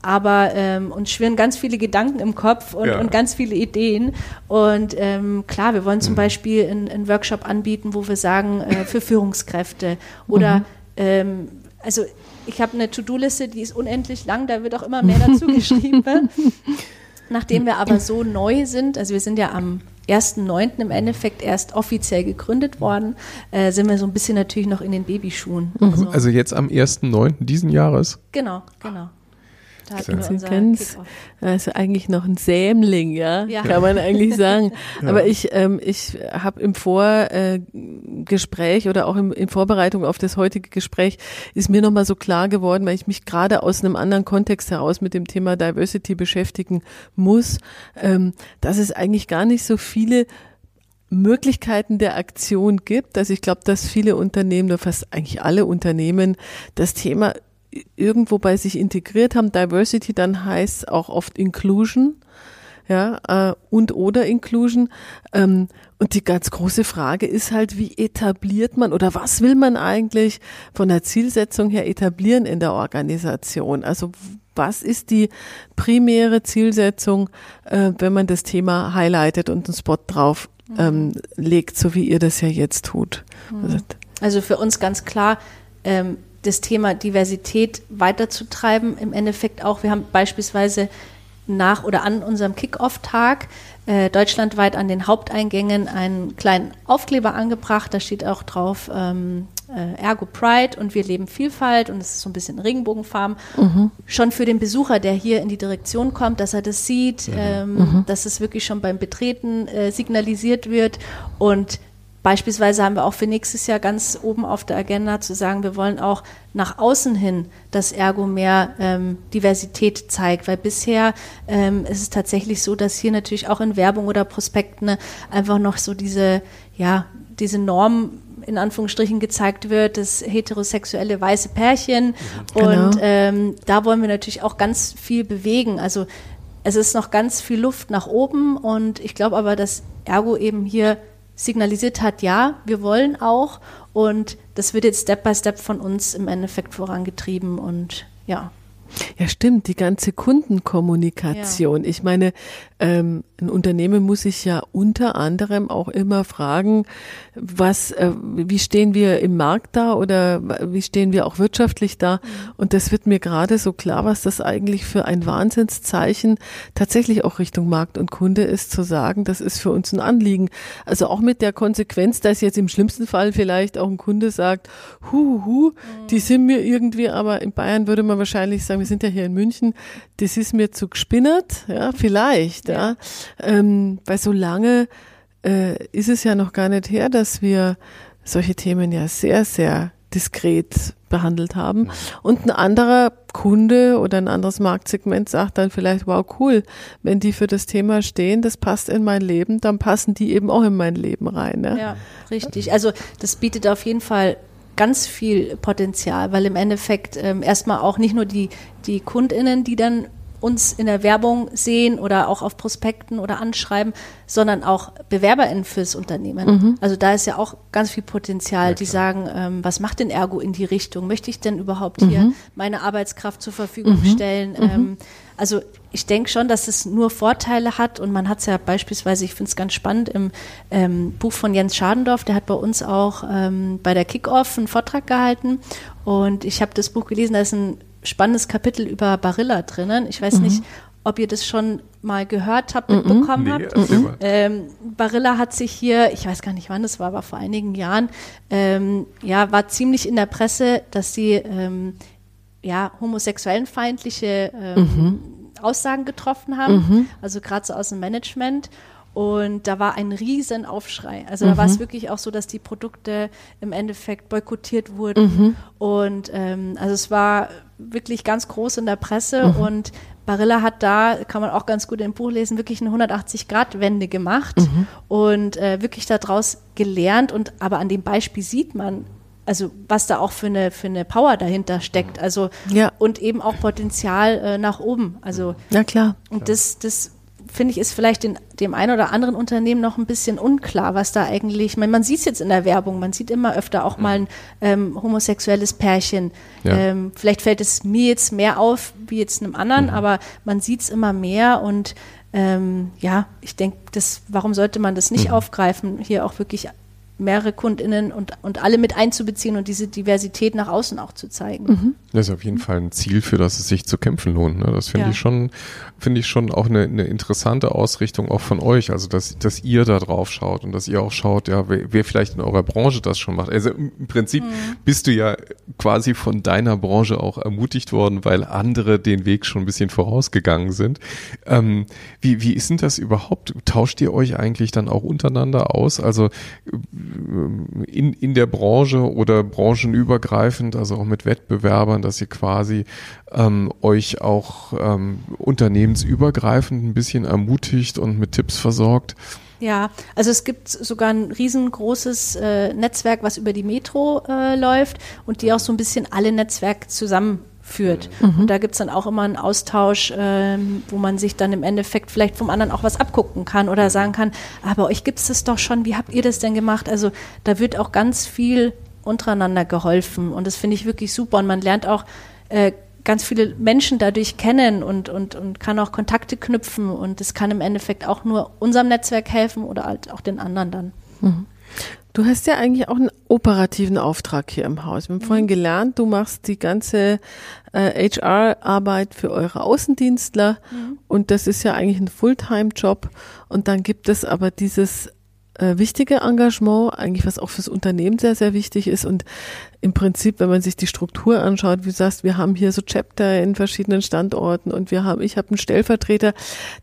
Aber ähm, uns schwirren ganz viele Gedanken im Kopf und, ja. und ganz viele Ideen. Und ähm, klar, wir wollen zum mhm. Beispiel einen Workshop anbieten, wo wir sagen, äh, für Führungskräfte oder mhm. ähm, also ich habe eine To-Do-Liste, die ist unendlich lang, da wird auch immer mehr dazu geschrieben. Nachdem wir aber so neu sind, also wir sind ja am 1.9. im Endeffekt erst offiziell gegründet worden, äh, sind wir so ein bisschen natürlich noch in den Babyschuhen. Mhm. Also, also jetzt am 1.9. diesen Jahres? Genau, genau. Da hatten wir unser ganz, also eigentlich noch ein Sämling, ja, ja. kann man eigentlich sagen. ja. Aber ich, ähm, ich habe im Vorgespräch äh, oder auch im, in Vorbereitung auf das heutige Gespräch ist mir nochmal so klar geworden, weil ich mich gerade aus einem anderen Kontext heraus mit dem Thema Diversity beschäftigen muss, ähm, dass es eigentlich gar nicht so viele Möglichkeiten der Aktion gibt. Also ich glaube, dass viele Unternehmen, oder fast eigentlich alle Unternehmen, das Thema irgendwo bei sich integriert haben. Diversity dann heißt auch oft Inclusion, ja, äh, und oder Inclusion. Ähm, und die ganz große Frage ist halt, wie etabliert man oder was will man eigentlich von der Zielsetzung her etablieren in der Organisation? Also was ist die primäre Zielsetzung, äh, wenn man das Thema highlightet und einen Spot drauf ähm, legt, so wie ihr das ja jetzt tut. Mhm. Also für uns ganz klar, ähm, das Thema Diversität weiterzutreiben. Im Endeffekt auch, wir haben beispielsweise nach oder an unserem Kick-Off-Tag äh, deutschlandweit an den Haupteingängen einen kleinen Aufkleber angebracht. Da steht auch drauf ähm, äh, Ergo Pride und wir leben Vielfalt und es ist so ein bisschen Regenbogenfarben. Mhm. Schon für den Besucher, der hier in die Direktion kommt, dass er das sieht, mhm. Ähm, mhm. dass es wirklich schon beim Betreten äh, signalisiert wird und Beispielsweise haben wir auch für nächstes Jahr ganz oben auf der Agenda zu sagen, wir wollen auch nach außen hin, dass Ergo mehr ähm, Diversität zeigt, weil bisher ähm, ist es tatsächlich so, dass hier natürlich auch in Werbung oder Prospekten ne, einfach noch so diese, ja, diese Norm in Anführungsstrichen gezeigt wird, das heterosexuelle weiße Pärchen. Genau. Und ähm, da wollen wir natürlich auch ganz viel bewegen. Also es ist noch ganz viel Luft nach oben und ich glaube aber, dass Ergo eben hier signalisiert hat, ja, wir wollen auch und das wird jetzt Step by Step von uns im Endeffekt vorangetrieben und ja. Ja, stimmt, die ganze Kundenkommunikation. Ja. Ich meine, ähm, ein Unternehmen muss sich ja unter anderem auch immer fragen, was, äh, wie stehen wir im Markt da oder wie stehen wir auch wirtschaftlich da? Mhm. Und das wird mir gerade so klar, was das eigentlich für ein Wahnsinnszeichen tatsächlich auch Richtung Markt und Kunde ist, zu sagen, das ist für uns ein Anliegen. Also auch mit der Konsequenz, dass jetzt im schlimmsten Fall vielleicht auch ein Kunde sagt, hu, hu, mhm. die sind mir irgendwie, aber in Bayern würde man wahrscheinlich sagen, wir sind ja hier in München, das ist mir zu gespinnert, ja, vielleicht, ja. ja. Ähm, weil so lange äh, ist es ja noch gar nicht her, dass wir solche Themen ja sehr, sehr diskret behandelt haben. Und ein anderer Kunde oder ein anderes Marktsegment sagt dann vielleicht, wow, cool, wenn die für das Thema stehen, das passt in mein Leben, dann passen die eben auch in mein Leben rein. Ne? Ja, richtig. Also das bietet auf jeden Fall ganz viel Potenzial, weil im Endeffekt ähm, erstmal auch nicht nur die, die KundInnen, die dann uns in der Werbung sehen oder auch auf Prospekten oder anschreiben, sondern auch BewerberInnen fürs Unternehmen. Mhm. Also da ist ja auch ganz viel Potenzial, ja, die sagen, ähm, was macht denn Ergo in die Richtung? Möchte ich denn überhaupt mhm. hier meine Arbeitskraft zur Verfügung mhm. stellen? Mhm. Ähm, also ich denke schon, dass es nur Vorteile hat und man hat es ja beispielsweise, ich finde es ganz spannend, im ähm, Buch von Jens Schadendorf, der hat bei uns auch ähm, bei der Kickoff einen Vortrag gehalten und ich habe das Buch gelesen, da ist ein spannendes Kapitel über Barilla drinnen. Ich weiß mhm. nicht, ob ihr das schon mal gehört habt, mhm. mitbekommen nee, habt. Ähm, Barilla hat sich hier, ich weiß gar nicht wann das war, aber vor einigen Jahren, ähm, ja, war ziemlich in der Presse, dass sie ähm, ja homosexuellenfeindliche ähm, mhm. Aussagen getroffen haben, mhm. also gerade so aus dem Management. Und da war ein riesen Aufschrei. Also da war es mhm. wirklich auch so, dass die Produkte im Endeffekt boykottiert wurden. Mhm. Und ähm, also es war wirklich ganz groß in der Presse mhm. und Barilla hat da, kann man auch ganz gut im Buch lesen, wirklich eine 180-Grad-Wende gemacht mhm. und äh, wirklich daraus gelernt. Und aber an dem Beispiel sieht man, also was da auch für eine, für eine Power dahinter steckt. Also ja. und eben auch Potenzial äh, nach oben. Also ja klar. Und das, das finde ich, ist vielleicht den, dem einen oder anderen Unternehmen noch ein bisschen unklar, was da eigentlich, meine, man sieht es jetzt in der Werbung, man sieht immer öfter auch mal ein ähm, homosexuelles Pärchen. Ja. Ähm, vielleicht fällt es mir jetzt mehr auf wie jetzt einem anderen, mhm. aber man sieht es immer mehr und ähm, ja, ich denke, warum sollte man das nicht mhm. aufgreifen, hier auch wirklich mehrere KundInnen und, und alle mit einzubeziehen und diese Diversität nach außen auch zu zeigen. Mhm. Das ist auf jeden Fall ein Ziel, für das es sich zu kämpfen lohnt. Ne? Das finde ja. ich schon, finde ich schon auch eine, eine interessante Ausrichtung auch von euch. Also, dass, dass ihr da drauf schaut und dass ihr auch schaut, ja, wer, wer vielleicht in eurer Branche das schon macht. Also im Prinzip mhm. bist du ja quasi von deiner Branche auch ermutigt worden, weil andere den Weg schon ein bisschen vorausgegangen sind. Ähm, wie, wie ist denn das überhaupt? Tauscht ihr euch eigentlich dann auch untereinander aus? Also in, in der Branche oder branchenübergreifend, also auch mit Wettbewerbern, dass ihr quasi ähm, euch auch ähm, unternehmensübergreifend ein bisschen ermutigt und mit Tipps versorgt? Ja, also es gibt sogar ein riesengroßes äh, Netzwerk, was über die Metro äh, läuft und die auch so ein bisschen alle Netzwerke zusammenführt. Mhm. Und da gibt es dann auch immer einen Austausch, ähm, wo man sich dann im Endeffekt vielleicht vom anderen auch was abgucken kann oder sagen kann, aber euch gibt es das doch schon, wie habt ihr das denn gemacht? Also da wird auch ganz viel untereinander geholfen und das finde ich wirklich super und man lernt auch äh, ganz viele Menschen dadurch kennen und, und, und kann auch Kontakte knüpfen und das kann im Endeffekt auch nur unserem Netzwerk helfen oder halt auch den anderen dann. Mhm. Du hast ja eigentlich auch einen operativen Auftrag hier im Haus. Wir haben mhm. vorhin gelernt, du machst die ganze äh, HR-Arbeit für eure Außendienstler mhm. und das ist ja eigentlich ein Fulltime-Job. Und dann gibt es aber dieses äh, wichtige Engagement, eigentlich was auch fürs Unternehmen sehr, sehr wichtig ist. Und im Prinzip, wenn man sich die Struktur anschaut, wie du sagst, wir haben hier so Chapter in verschiedenen Standorten und wir haben, ich habe einen Stellvertreter,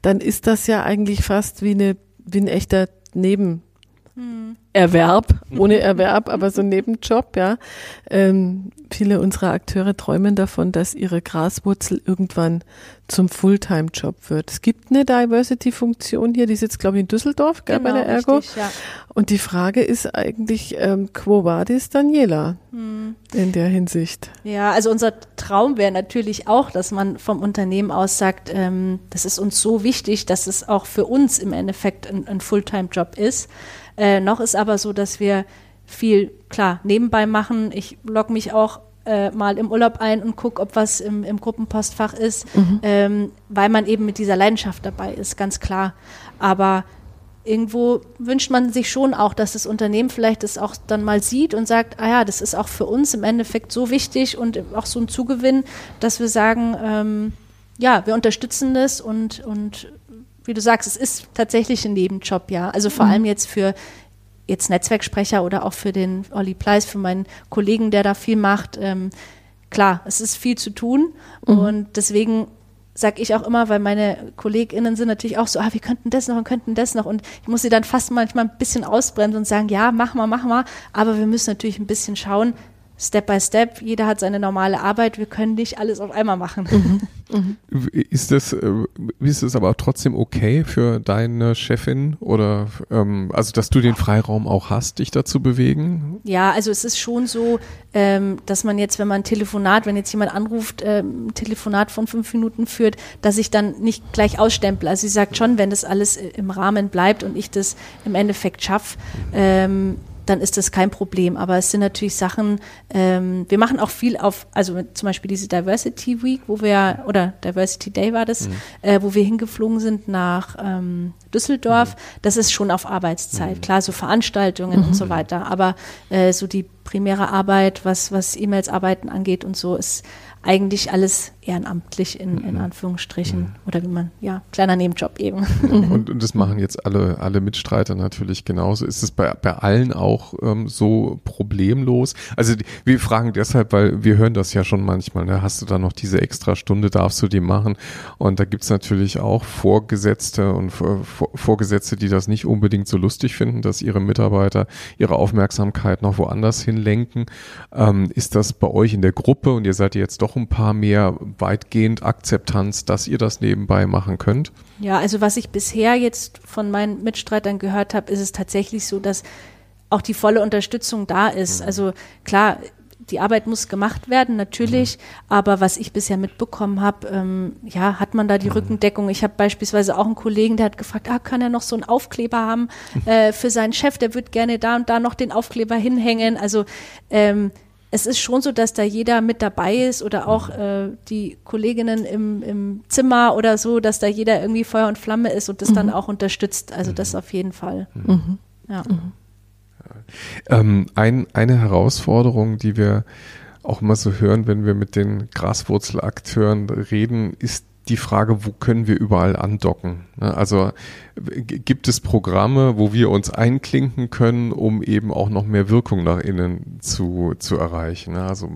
dann ist das ja eigentlich fast wie eine, wie ein echter Neben, Erwerb, ohne Erwerb, aber so ein Nebenjob, ja. Ähm, viele unserer Akteure träumen davon, dass ihre Graswurzel irgendwann zum Fulltime-Job wird. Es gibt eine Diversity-Funktion hier, die sitzt, glaube ich, in Düsseldorf, gell, genau, bei der Ergo. Richtig, ja. Und die Frage ist eigentlich, ähm, quo vadis Daniela hm. in der Hinsicht? Ja, also unser Traum wäre natürlich auch, dass man vom Unternehmen aus sagt, ähm, das ist uns so wichtig, dass es auch für uns im Endeffekt ein, ein Fulltime-Job ist. Äh, noch ist aber so, dass wir viel, klar, nebenbei machen. Ich logge mich auch äh, mal im Urlaub ein und gucke, ob was im, im Gruppenpostfach ist, mhm. ähm, weil man eben mit dieser Leidenschaft dabei ist, ganz klar. Aber irgendwo wünscht man sich schon auch, dass das Unternehmen vielleicht das auch dann mal sieht und sagt, ah ja, das ist auch für uns im Endeffekt so wichtig und auch so ein Zugewinn, dass wir sagen, ähm, ja, wir unterstützen das und, und wie du sagst, es ist tatsächlich ein Nebenjob, ja. Also vor mhm. allem jetzt für jetzt Netzwerksprecher oder auch für den Olli Pleis, für meinen Kollegen, der da viel macht. Ähm, klar, es ist viel zu tun mhm. und deswegen sage ich auch immer, weil meine KollegInnen sind natürlich auch so, ah, wir könnten das noch und könnten das noch und ich muss sie dann fast manchmal ein bisschen ausbremsen und sagen, ja, mach mal, mach mal, aber wir müssen natürlich ein bisschen schauen, Step by Step, jeder hat seine normale Arbeit, wir können nicht alles auf einmal machen. Mhm. Mhm. Ist das, äh, ist das aber trotzdem okay für deine Chefin oder ähm, also dass du den Freiraum auch hast, dich dazu bewegen? Ja, also es ist schon so, ähm, dass man jetzt, wenn man ein Telefonat, wenn jetzt jemand anruft, ähm, ein Telefonat von fünf Minuten führt, dass ich dann nicht gleich ausstempel. Also sie sagt schon, wenn das alles äh, im Rahmen bleibt und ich das im Endeffekt schaffe, ähm, dann ist das kein Problem. Aber es sind natürlich Sachen, ähm, wir machen auch viel auf, also zum Beispiel diese Diversity Week, wo wir, oder Diversity Day war das, mhm. äh, wo wir hingeflogen sind nach ähm, Düsseldorf. Mhm. Das ist schon auf Arbeitszeit. Mhm. Klar, so Veranstaltungen und so mhm. weiter. Aber äh, so die primäre Arbeit, was, was E-Mails arbeiten angeht und so, ist eigentlich alles ehrenamtlich in, in mhm. Anführungsstrichen mhm. oder wie man, ja, kleiner Nebenjob eben. Und, und das machen jetzt alle, alle Mitstreiter natürlich genauso. Ist es bei, bei allen auch ähm, so problemlos? Also die, wir fragen deshalb, weil wir hören das ja schon manchmal, ne? hast du da noch diese extra Stunde, darfst du die machen? Und da gibt's natürlich auch Vorgesetzte und Vor, Vorgesetzte, die das nicht unbedingt so lustig finden, dass ihre Mitarbeiter ihre Aufmerksamkeit noch woanders hinlenken. Ähm, ist das bei euch in der Gruppe und ihr seid jetzt doch ein paar mehr weitgehend Akzeptanz, dass ihr das nebenbei machen könnt? Ja, also was ich bisher jetzt von meinen Mitstreitern gehört habe, ist es tatsächlich so, dass auch die volle Unterstützung da ist. Mhm. Also klar, die Arbeit muss gemacht werden, natürlich, mhm. aber was ich bisher mitbekommen habe, ähm, ja, hat man da die mhm. Rückendeckung. Ich habe beispielsweise auch einen Kollegen, der hat gefragt, ah, kann er noch so einen Aufkleber haben äh, für seinen Chef, der wird gerne da und da noch den Aufkleber hinhängen. Also ähm, es ist schon so, dass da jeder mit dabei ist oder auch äh, die Kolleginnen im, im Zimmer oder so, dass da jeder irgendwie Feuer und Flamme ist und das mhm. dann auch unterstützt. Also das mhm. auf jeden Fall. Mhm. Ja. Mhm. Ähm, ein, eine Herausforderung, die wir auch immer so hören, wenn wir mit den Graswurzelakteuren reden, ist die Frage, wo können wir überall andocken? Ne, also gibt es Programme, wo wir uns einklinken können, um eben auch noch mehr Wirkung nach innen zu, zu erreichen? Ne? Also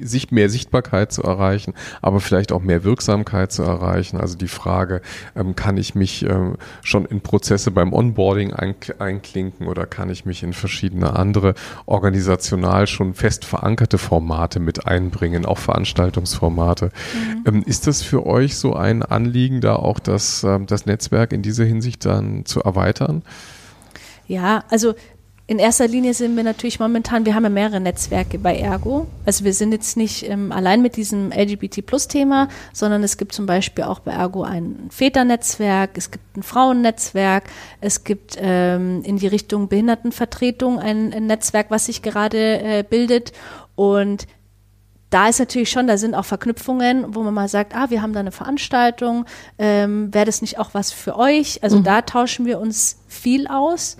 sich mehr Sichtbarkeit zu erreichen, aber vielleicht auch mehr Wirksamkeit zu erreichen. Also die Frage, ähm, kann ich mich ähm, schon in Prozesse beim Onboarding einklinken oder kann ich mich in verschiedene andere organisational schon fest verankerte Formate mit einbringen, auch Veranstaltungsformate? Mhm. Ähm, ist das für euch so ein Anliegen, da auch das, das Netzwerk in dieser Hinsicht Hinsicht dann zu erweitern? Ja, also in erster Linie sind wir natürlich momentan, wir haben ja mehrere Netzwerke bei Ergo. Also wir sind jetzt nicht ähm, allein mit diesem LGBT-Plus-Thema, sondern es gibt zum Beispiel auch bei Ergo ein Väternetzwerk, es gibt ein Frauennetzwerk, es gibt ähm, in die Richtung Behindertenvertretung ein, ein Netzwerk, was sich gerade äh, bildet. Und da ist natürlich schon, da sind auch Verknüpfungen, wo man mal sagt, ah, wir haben da eine Veranstaltung, ähm, wäre das nicht auch was für euch? Also mhm. da tauschen wir uns viel aus.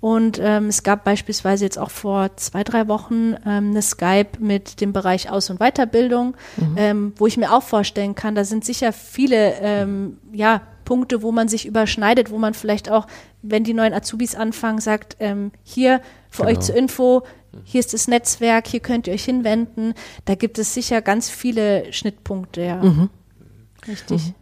Und ähm, es gab beispielsweise jetzt auch vor zwei, drei Wochen ähm, eine Skype mit dem Bereich Aus- und Weiterbildung, mhm. ähm, wo ich mir auch vorstellen kann, da sind sicher viele ähm, ja, Punkte, wo man sich überschneidet, wo man vielleicht auch, wenn die neuen Azubis anfangen, sagt, ähm, hier für genau. euch zur Info, hier ist das Netzwerk, hier könnt ihr euch hinwenden. Da gibt es sicher ganz viele Schnittpunkte, ja. Mhm. Richtig. Mhm.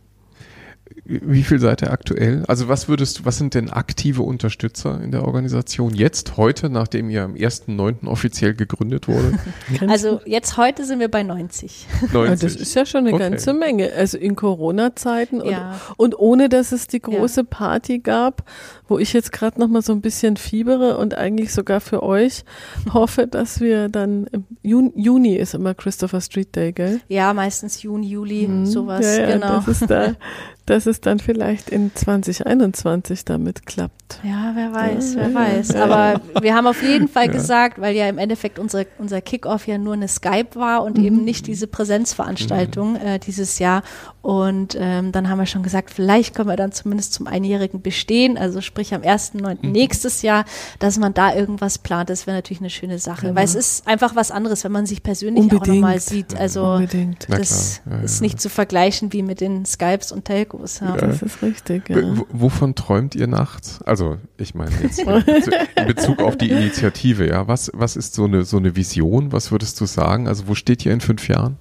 Wie viel seid ihr aktuell? Also was würdest du, was sind denn aktive Unterstützer in der Organisation jetzt, heute, nachdem ihr am 1.9. offiziell gegründet wurde? also jetzt heute sind wir bei 90. 90. Das ist ja schon eine okay. ganze Menge. Also in Corona-Zeiten und, ja. und ohne, dass es die große ja. Party gab, wo ich jetzt gerade noch mal so ein bisschen fiebere und eigentlich sogar für euch hoffe, dass wir dann im Juni, Juni ist immer Christopher Street Day, gell? Ja, meistens Juni, Juli, mhm. sowas, ja, ja, genau. Das ist da, dass es dann vielleicht in 2021 damit klappt. Ja, wer weiß, wer weiß. Aber wir haben auf jeden Fall gesagt, weil ja im Endeffekt unsere, unser Kickoff ja nur eine Skype war und mhm. eben nicht diese Präsenzveranstaltung mhm. äh, dieses Jahr. Und ähm, dann haben wir schon gesagt, vielleicht können wir dann zumindest zum Einjährigen bestehen, also sprich am 1.9. Mhm. nächstes Jahr, dass man da irgendwas plant. Das wäre natürlich eine schöne Sache, genau. weil es ist einfach was anderes, wenn man sich persönlich Unbedingt. auch nochmal sieht. Also Unbedingt. das ja, ist nicht zu vergleichen wie mit den Skypes und Telcos. Ja. Das ist richtig. Ja. Wovon träumt ihr nachts? Also ich meine jetzt in Bezug auf die Initiative, ja. Was, was ist so eine, so eine Vision? Was würdest du sagen? Also wo steht ihr in fünf Jahren?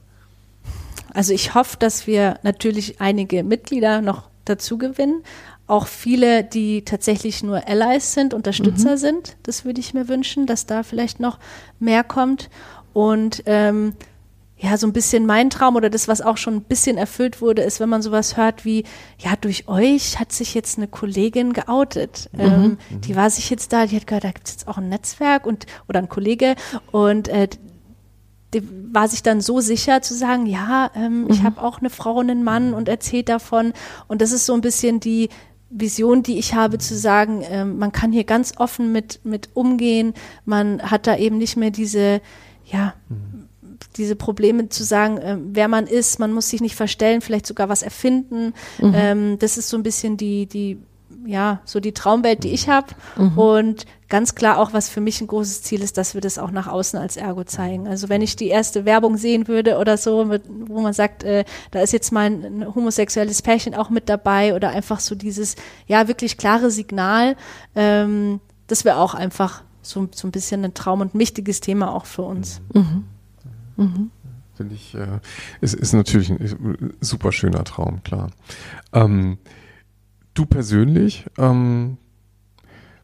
Also ich hoffe, dass wir natürlich einige Mitglieder noch dazu gewinnen. Auch viele, die tatsächlich nur Allies sind, Unterstützer mhm. sind. Das würde ich mir wünschen, dass da vielleicht noch mehr kommt. Und ähm, ja, so ein bisschen mein Traum oder das, was auch schon ein bisschen erfüllt wurde, ist, wenn man sowas hört wie, ja, durch euch hat sich jetzt eine Kollegin geoutet. Mhm. Ähm, mhm. die war sich jetzt da, die hat gehört, da gibt es jetzt auch ein Netzwerk und oder ein Kollege und äh, die war sich dann so sicher zu sagen, ja, ähm, mhm. ich habe auch eine Frau und einen Mann und erzählt davon. Und das ist so ein bisschen die Vision, die ich habe, zu sagen, ähm, man kann hier ganz offen mit, mit umgehen. Man hat da eben nicht mehr diese, ja, mhm. diese Probleme zu sagen, äh, wer man ist. Man muss sich nicht verstellen, vielleicht sogar was erfinden. Mhm. Ähm, das ist so ein bisschen die, die ja, so die Traumwelt, die ich habe. Mhm. Und ganz klar auch, was für mich ein großes Ziel ist, dass wir das auch nach außen als Ergo zeigen. Also wenn ich die erste Werbung sehen würde oder so, mit, wo man sagt, äh, da ist jetzt mal ein, ein, homosexuelles Pärchen auch mit dabei oder einfach so dieses, ja, wirklich klare Signal, ähm, das wäre auch einfach so, so ein bisschen ein Traum und ein wichtiges Thema auch für uns. Mhm. Mhm. Finde ich, äh, es ist natürlich ein super schöner Traum, klar. Ähm, Du persönlich, ähm,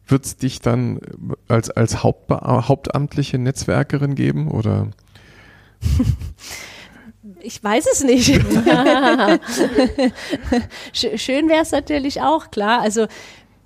wird es dich dann als, als Hauptbe hauptamtliche Netzwerkerin geben oder? Ich weiß es nicht. Schön wäre es natürlich auch, klar. Also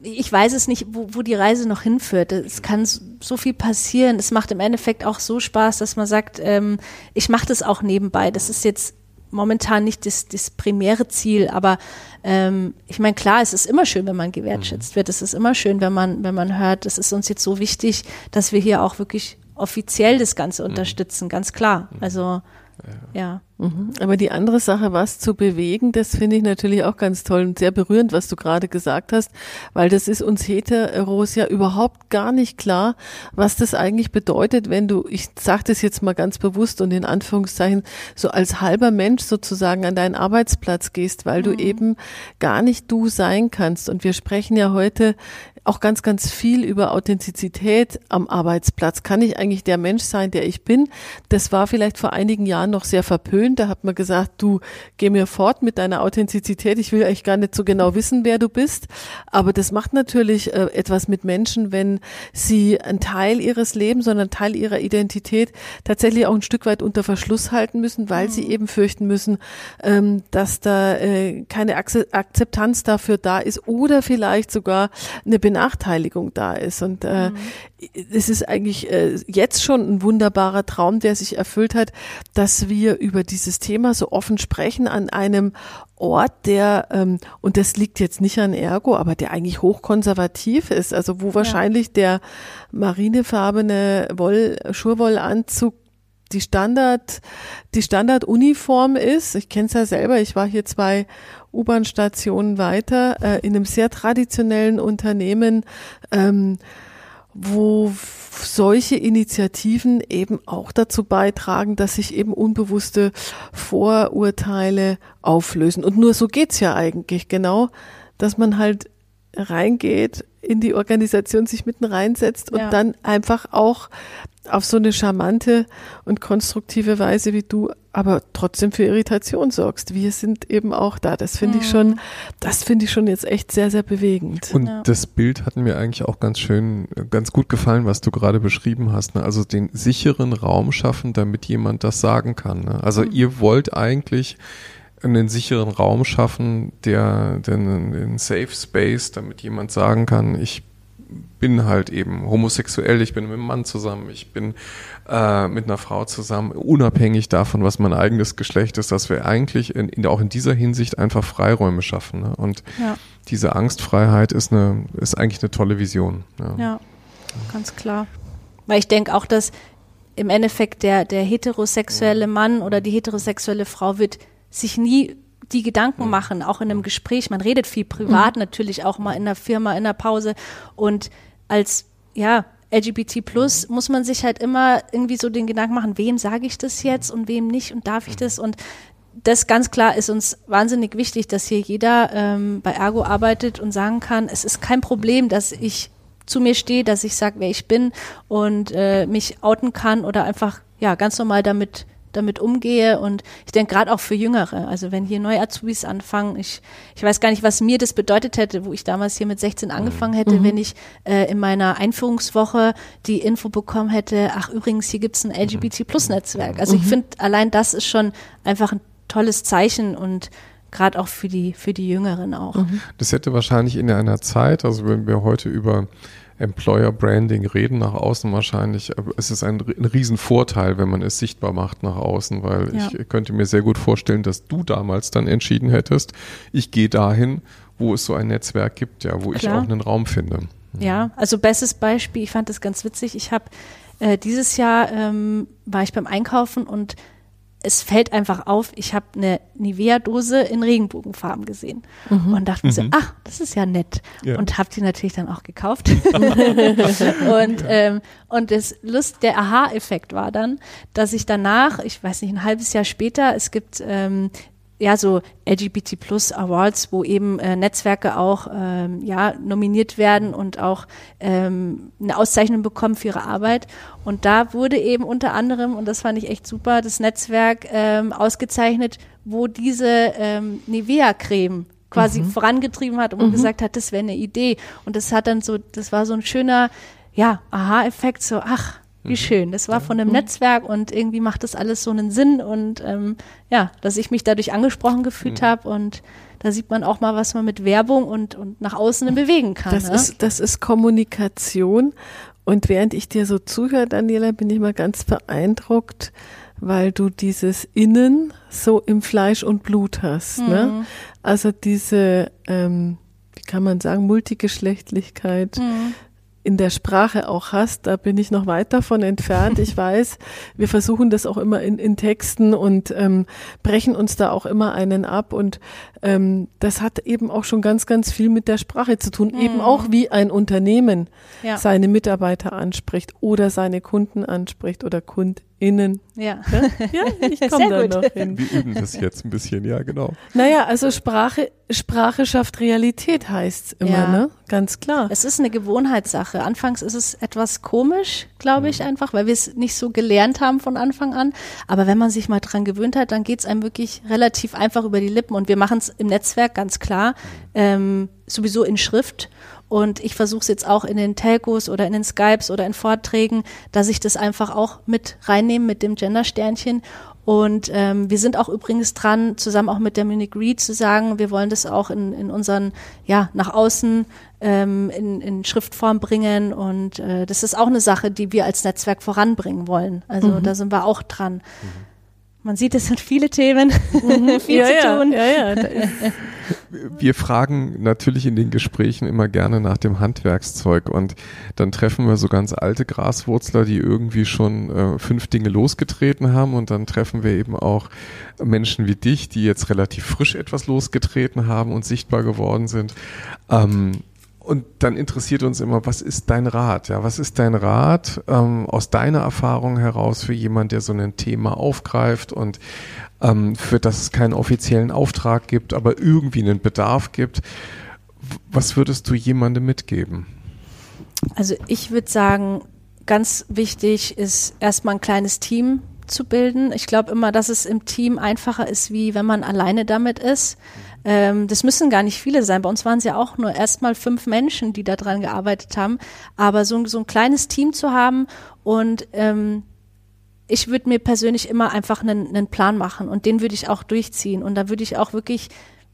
ich weiß es nicht, wo, wo die Reise noch hinführt. Es kann so viel passieren. Es macht im Endeffekt auch so Spaß, dass man sagt, ähm, ich mache das auch nebenbei. Das ist jetzt momentan nicht das, das primäre Ziel, aber ähm, ich meine, klar, es ist immer schön, wenn man gewertschätzt mhm. wird. Es ist immer schön, wenn man, wenn man hört, es ist uns jetzt so wichtig, dass wir hier auch wirklich offiziell das Ganze mhm. unterstützen, ganz klar. Mhm. Also ja. Mhm. Aber die andere Sache, was zu bewegen, das finde ich natürlich auch ganz toll und sehr berührend, was du gerade gesagt hast, weil das ist uns Heteros ja überhaupt gar nicht klar, was das eigentlich bedeutet, wenn du, ich sage das jetzt mal ganz bewusst und in Anführungszeichen, so als halber Mensch sozusagen an deinen Arbeitsplatz gehst, weil du mhm. eben gar nicht du sein kannst. Und wir sprechen ja heute auch ganz, ganz viel über Authentizität am Arbeitsplatz. Kann ich eigentlich der Mensch sein, der ich bin? Das war vielleicht vor einigen Jahren noch sehr verpönt. Da hat man gesagt, du geh mir fort mit deiner Authentizität. Ich will eigentlich gar nicht so genau wissen, wer du bist. Aber das macht natürlich äh, etwas mit Menschen, wenn sie einen Teil ihres Lebens, sondern einen Teil ihrer Identität tatsächlich auch ein Stück weit unter Verschluss halten müssen, weil mhm. sie eben fürchten müssen, ähm, dass da äh, keine Akzeptanz dafür da ist oder vielleicht sogar eine Benachteiligung da ist. Und äh, mhm. es ist eigentlich äh, jetzt schon ein wunderbarer Traum, der sich erfüllt hat, dass wir über dieses Thema so offen sprechen an einem Ort, der, ähm, und das liegt jetzt nicht an Ergo, aber der eigentlich hochkonservativ ist, also wo wahrscheinlich ja. der marinefarbene Woll, Schurwollanzug die Standard, die Standarduniform ist. Ich kenne es ja selber, ich war hier zwei U-Bahn-Stationen weiter äh, in einem sehr traditionellen Unternehmen, ähm, wo solche Initiativen eben auch dazu beitragen, dass sich eben unbewusste Vorurteile auflösen. Und nur so geht's ja eigentlich, genau, dass man halt reingeht in die Organisation, sich mitten reinsetzt und ja. dann einfach auch auf so eine charmante und konstruktive Weise wie du, aber trotzdem für Irritation sorgst. Wir sind eben auch da. Das finde mhm. ich schon, das finde ich schon jetzt echt sehr, sehr bewegend. Und ja. das Bild hat mir eigentlich auch ganz schön, ganz gut gefallen, was du gerade beschrieben hast. Ne? Also den sicheren Raum schaffen, damit jemand das sagen kann. Ne? Also mhm. ihr wollt eigentlich einen sicheren Raum schaffen, der, den, den Safe Space, damit jemand sagen kann, ich bin halt eben homosexuell, ich bin mit einem Mann zusammen, ich bin äh, mit einer Frau zusammen, unabhängig davon, was mein eigenes Geschlecht ist, dass wir eigentlich in, in, auch in dieser Hinsicht einfach Freiräume schaffen. Ne? Und ja. diese Angstfreiheit ist, eine, ist eigentlich eine tolle Vision. Ja, ja ganz klar. Weil ich denke auch, dass im Endeffekt der, der heterosexuelle Mann oder die heterosexuelle Frau wird sich nie die Gedanken machen, auch in einem Gespräch. Man redet viel privat, mhm. natürlich auch mal in der Firma, in der Pause. Und als, ja, LGBT plus muss man sich halt immer irgendwie so den Gedanken machen, wem sage ich das jetzt und wem nicht und darf ich das? Und das ganz klar ist uns wahnsinnig wichtig, dass hier jeder ähm, bei Ergo arbeitet und sagen kann, es ist kein Problem, dass ich zu mir stehe, dass ich sage, wer ich bin und äh, mich outen kann oder einfach ja ganz normal damit damit umgehe. Und ich denke gerade auch für Jüngere, also wenn hier neue Azubis anfangen, ich, ich weiß gar nicht, was mir das bedeutet hätte, wo ich damals hier mit 16 mhm. angefangen hätte, mhm. wenn ich äh, in meiner Einführungswoche die Info bekommen hätte, ach übrigens, hier gibt's ein mhm. LGBT-Plus-Netzwerk. Also ich mhm. finde, allein das ist schon einfach ein tolles Zeichen und gerade auch für die, für die Jüngeren auch. Das hätte wahrscheinlich in einer Zeit, also wenn wir heute über Employer Branding reden nach außen wahrscheinlich. Es ist ein, ein Riesenvorteil, wenn man es sichtbar macht nach außen, weil ja. ich könnte mir sehr gut vorstellen, dass du damals dann entschieden hättest, ich gehe dahin, wo es so ein Netzwerk gibt, ja, wo Klar. ich auch einen Raum finde. Ja, also bestes Beispiel, ich fand das ganz witzig. Ich habe äh, dieses Jahr ähm, war ich beim Einkaufen und es fällt einfach auf, ich habe eine Nivea-Dose in Regenbogenfarben gesehen mhm. und dachte mir so, mhm. ach, das ist ja nett. Ja. Und habe die natürlich dann auch gekauft. und, ähm, und das Lust, der Aha-Effekt war dann, dass ich danach, ich weiß nicht, ein halbes Jahr später, es gibt ähm, ja so LGBT Plus Awards, wo eben äh, Netzwerke auch ähm, ja nominiert werden und auch ähm, eine Auszeichnung bekommen für ihre Arbeit. Und da wurde eben unter anderem und das fand ich echt super, das Netzwerk ähm, ausgezeichnet, wo diese ähm, Nivea Creme quasi mhm. vorangetrieben hat und mhm. gesagt hat, das wäre eine Idee. Und das hat dann so, das war so ein schöner ja Aha-Effekt, so ach wie mhm. schön. Das war von einem mhm. Netzwerk und irgendwie macht das alles so einen Sinn und ähm, ja, dass ich mich dadurch angesprochen gefühlt mhm. habe und da sieht man auch mal, was man mit Werbung und, und nach außen bewegen kann. Das, ne? ist, das ist Kommunikation und während ich dir so zuhöre, Daniela, bin ich mal ganz beeindruckt, weil du dieses Innen so im Fleisch und Blut hast. Ne? Mhm. Ne? Also diese, ähm, wie kann man sagen, Multigeschlechtlichkeit, mhm in der Sprache auch hast, da bin ich noch weit davon entfernt. Ich weiß, wir versuchen das auch immer in, in Texten und ähm, brechen uns da auch immer einen ab. Und ähm, das hat eben auch schon ganz, ganz viel mit der Sprache zu tun. Mhm. Eben auch wie ein Unternehmen ja. seine Mitarbeiter anspricht oder seine Kunden anspricht oder Kund innen. Ja, ja ich komme da noch hin. Wir üben das jetzt ein bisschen, ja, genau. Naja, also Sprache, Sprache schafft Realität heißt immer, ja. ne? Ganz klar. Es ist eine Gewohnheitssache. Anfangs ist es etwas komisch, glaube ich, mhm. einfach, weil wir es nicht so gelernt haben von Anfang an. Aber wenn man sich mal dran gewöhnt hat, dann geht es einem wirklich relativ einfach über die Lippen. Und wir machen es im Netzwerk ganz klar, ähm, sowieso in Schrift. Und ich versuche es jetzt auch in den Telcos oder in den Skypes oder in Vorträgen, dass ich das einfach auch mit reinnehme mit dem Gender-Sternchen. Und ähm, wir sind auch übrigens dran, zusammen auch mit der Munich Read zu sagen, wir wollen das auch in, in unseren, ja, nach außen ähm, in, in Schriftform bringen. Und äh, das ist auch eine Sache, die wir als Netzwerk voranbringen wollen. Also mhm. da sind wir auch dran. Mhm. Man sieht, es sind viele Themen, mhm. viel ja, zu tun. Ja, ja, wir fragen natürlich in den Gesprächen immer gerne nach dem Handwerkszeug und dann treffen wir so ganz alte Graswurzler, die irgendwie schon äh, fünf Dinge losgetreten haben und dann treffen wir eben auch Menschen wie dich, die jetzt relativ frisch etwas losgetreten haben und sichtbar geworden sind. Ähm, und dann interessiert uns immer, was ist dein Rat? Ja, was ist dein Rat ähm, aus deiner Erfahrung heraus für jemand, der so ein Thema aufgreift und ähm, für das es keinen offiziellen Auftrag gibt, aber irgendwie einen Bedarf gibt? Was würdest du jemandem mitgeben? Also ich würde sagen, ganz wichtig ist erstmal ein kleines Team zu bilden. Ich glaube immer, dass es im Team einfacher ist, wie wenn man alleine damit ist. Ähm, das müssen gar nicht viele sein. Bei uns waren es ja auch nur erstmal fünf Menschen, die daran gearbeitet haben. Aber so, so ein kleines Team zu haben und ähm, ich würde mir persönlich immer einfach einen, einen Plan machen und den würde ich auch durchziehen. Und da würde ich auch wirklich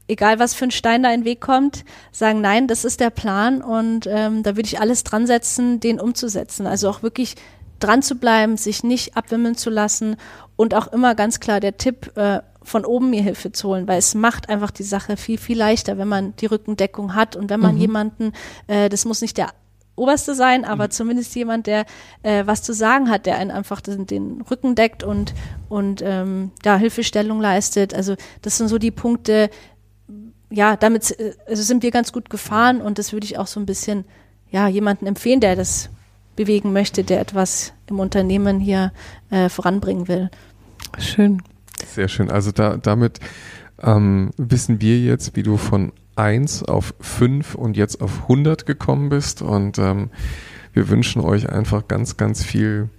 egal was für ein Stein da in den Weg kommt, sagen, nein, das ist der Plan und ähm, da würde ich alles dran setzen, den umzusetzen. Also auch wirklich dran zu bleiben, sich nicht abwimmeln zu lassen und auch immer ganz klar der Tipp, äh, von oben mir Hilfe zu holen, weil es macht einfach die Sache viel, viel leichter, wenn man die Rückendeckung hat und wenn man mhm. jemanden, äh, das muss nicht der Oberste sein, aber mhm. zumindest jemand, der äh, was zu sagen hat, der einen einfach den, den Rücken deckt und, und ähm, da Hilfestellung leistet. Also das sind so die Punkte, ja, damit äh, also sind wir ganz gut gefahren und das würde ich auch so ein bisschen ja, jemanden empfehlen, der das bewegen möchte, der etwas im Unternehmen hier äh, voranbringen will. Schön. Sehr schön. Also da, damit ähm, wissen wir jetzt, wie du von 1 auf 5 und jetzt auf 100 gekommen bist. Und ähm, wir wünschen euch einfach ganz, ganz viel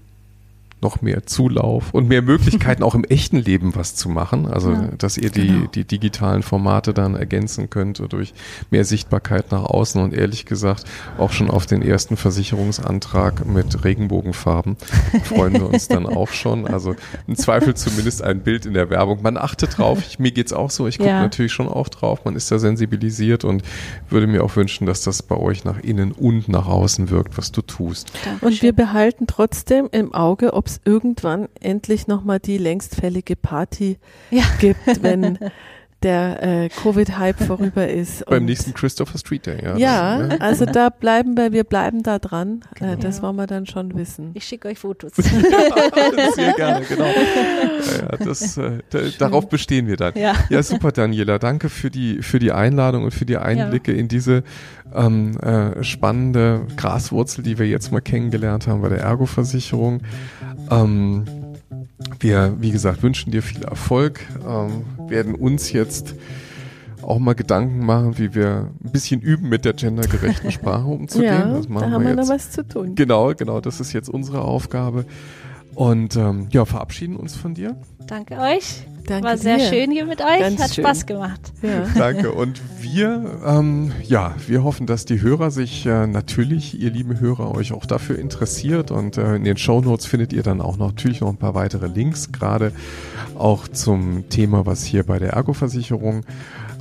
noch mehr Zulauf und mehr Möglichkeiten auch im echten Leben was zu machen. Also, ja, dass ihr die, genau. die digitalen Formate dann ergänzen könnt durch mehr Sichtbarkeit nach außen und ehrlich gesagt auch schon auf den ersten Versicherungsantrag mit Regenbogenfarben freuen wir uns dann auch schon. Also im Zweifel zumindest ein Bild in der Werbung. Man achtet drauf. Ich, mir geht's auch so. Ich gucke ja. natürlich schon auch drauf. Man ist da sensibilisiert und würde mir auch wünschen, dass das bei euch nach innen und nach außen wirkt, was du tust. Dankeschön. Und wir behalten trotzdem im Auge, ob es irgendwann endlich nochmal die längstfällige Party ja. gibt, wenn der äh, Covid-Hype vorüber ist. Beim nächsten Christopher Street Day, ja. Ja, das, ne? also da bleiben wir, wir bleiben da dran. Äh, genau. Äh, das wollen wir dann schon wissen. Ich schicke euch Fotos. ja, sehr gerne, genau. Ja, das, äh, da, darauf bestehen wir dann. Ja. ja, super, Daniela. Danke für die, für die Einladung und für die Einblicke in diese ähm, äh, spannende Graswurzel, die wir jetzt mal kennengelernt haben bei der Ergo-Versicherung. Ähm, wir, wie gesagt, wünschen dir viel Erfolg, ähm, werden uns jetzt auch mal Gedanken machen, wie wir ein bisschen üben, mit der gendergerechten Sprache umzugehen. ja, das machen da haben wir, jetzt. noch was zu tun. Genau, genau, das ist jetzt unsere Aufgabe. Und ähm, ja, verabschieden uns von dir. Danke euch. Danke War sehr dir. schön hier mit euch. Ganz Hat schön. Spaß gemacht. Ja. Danke. Und wir, ähm, ja, wir hoffen, dass die Hörer sich äh, natürlich, ihr lieben Hörer, euch auch dafür interessiert. Und äh, in den Show Notes findet ihr dann auch noch, natürlich noch ein paar weitere Links, gerade auch zum Thema, was hier bei der Ergo-Versicherung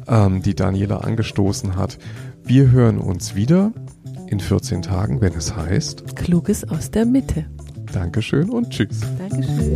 ähm, die Daniela angestoßen hat. Wir hören uns wieder in 14 Tagen, wenn es heißt Kluges aus der Mitte. Dankeschön und tschüss. Dankeschön.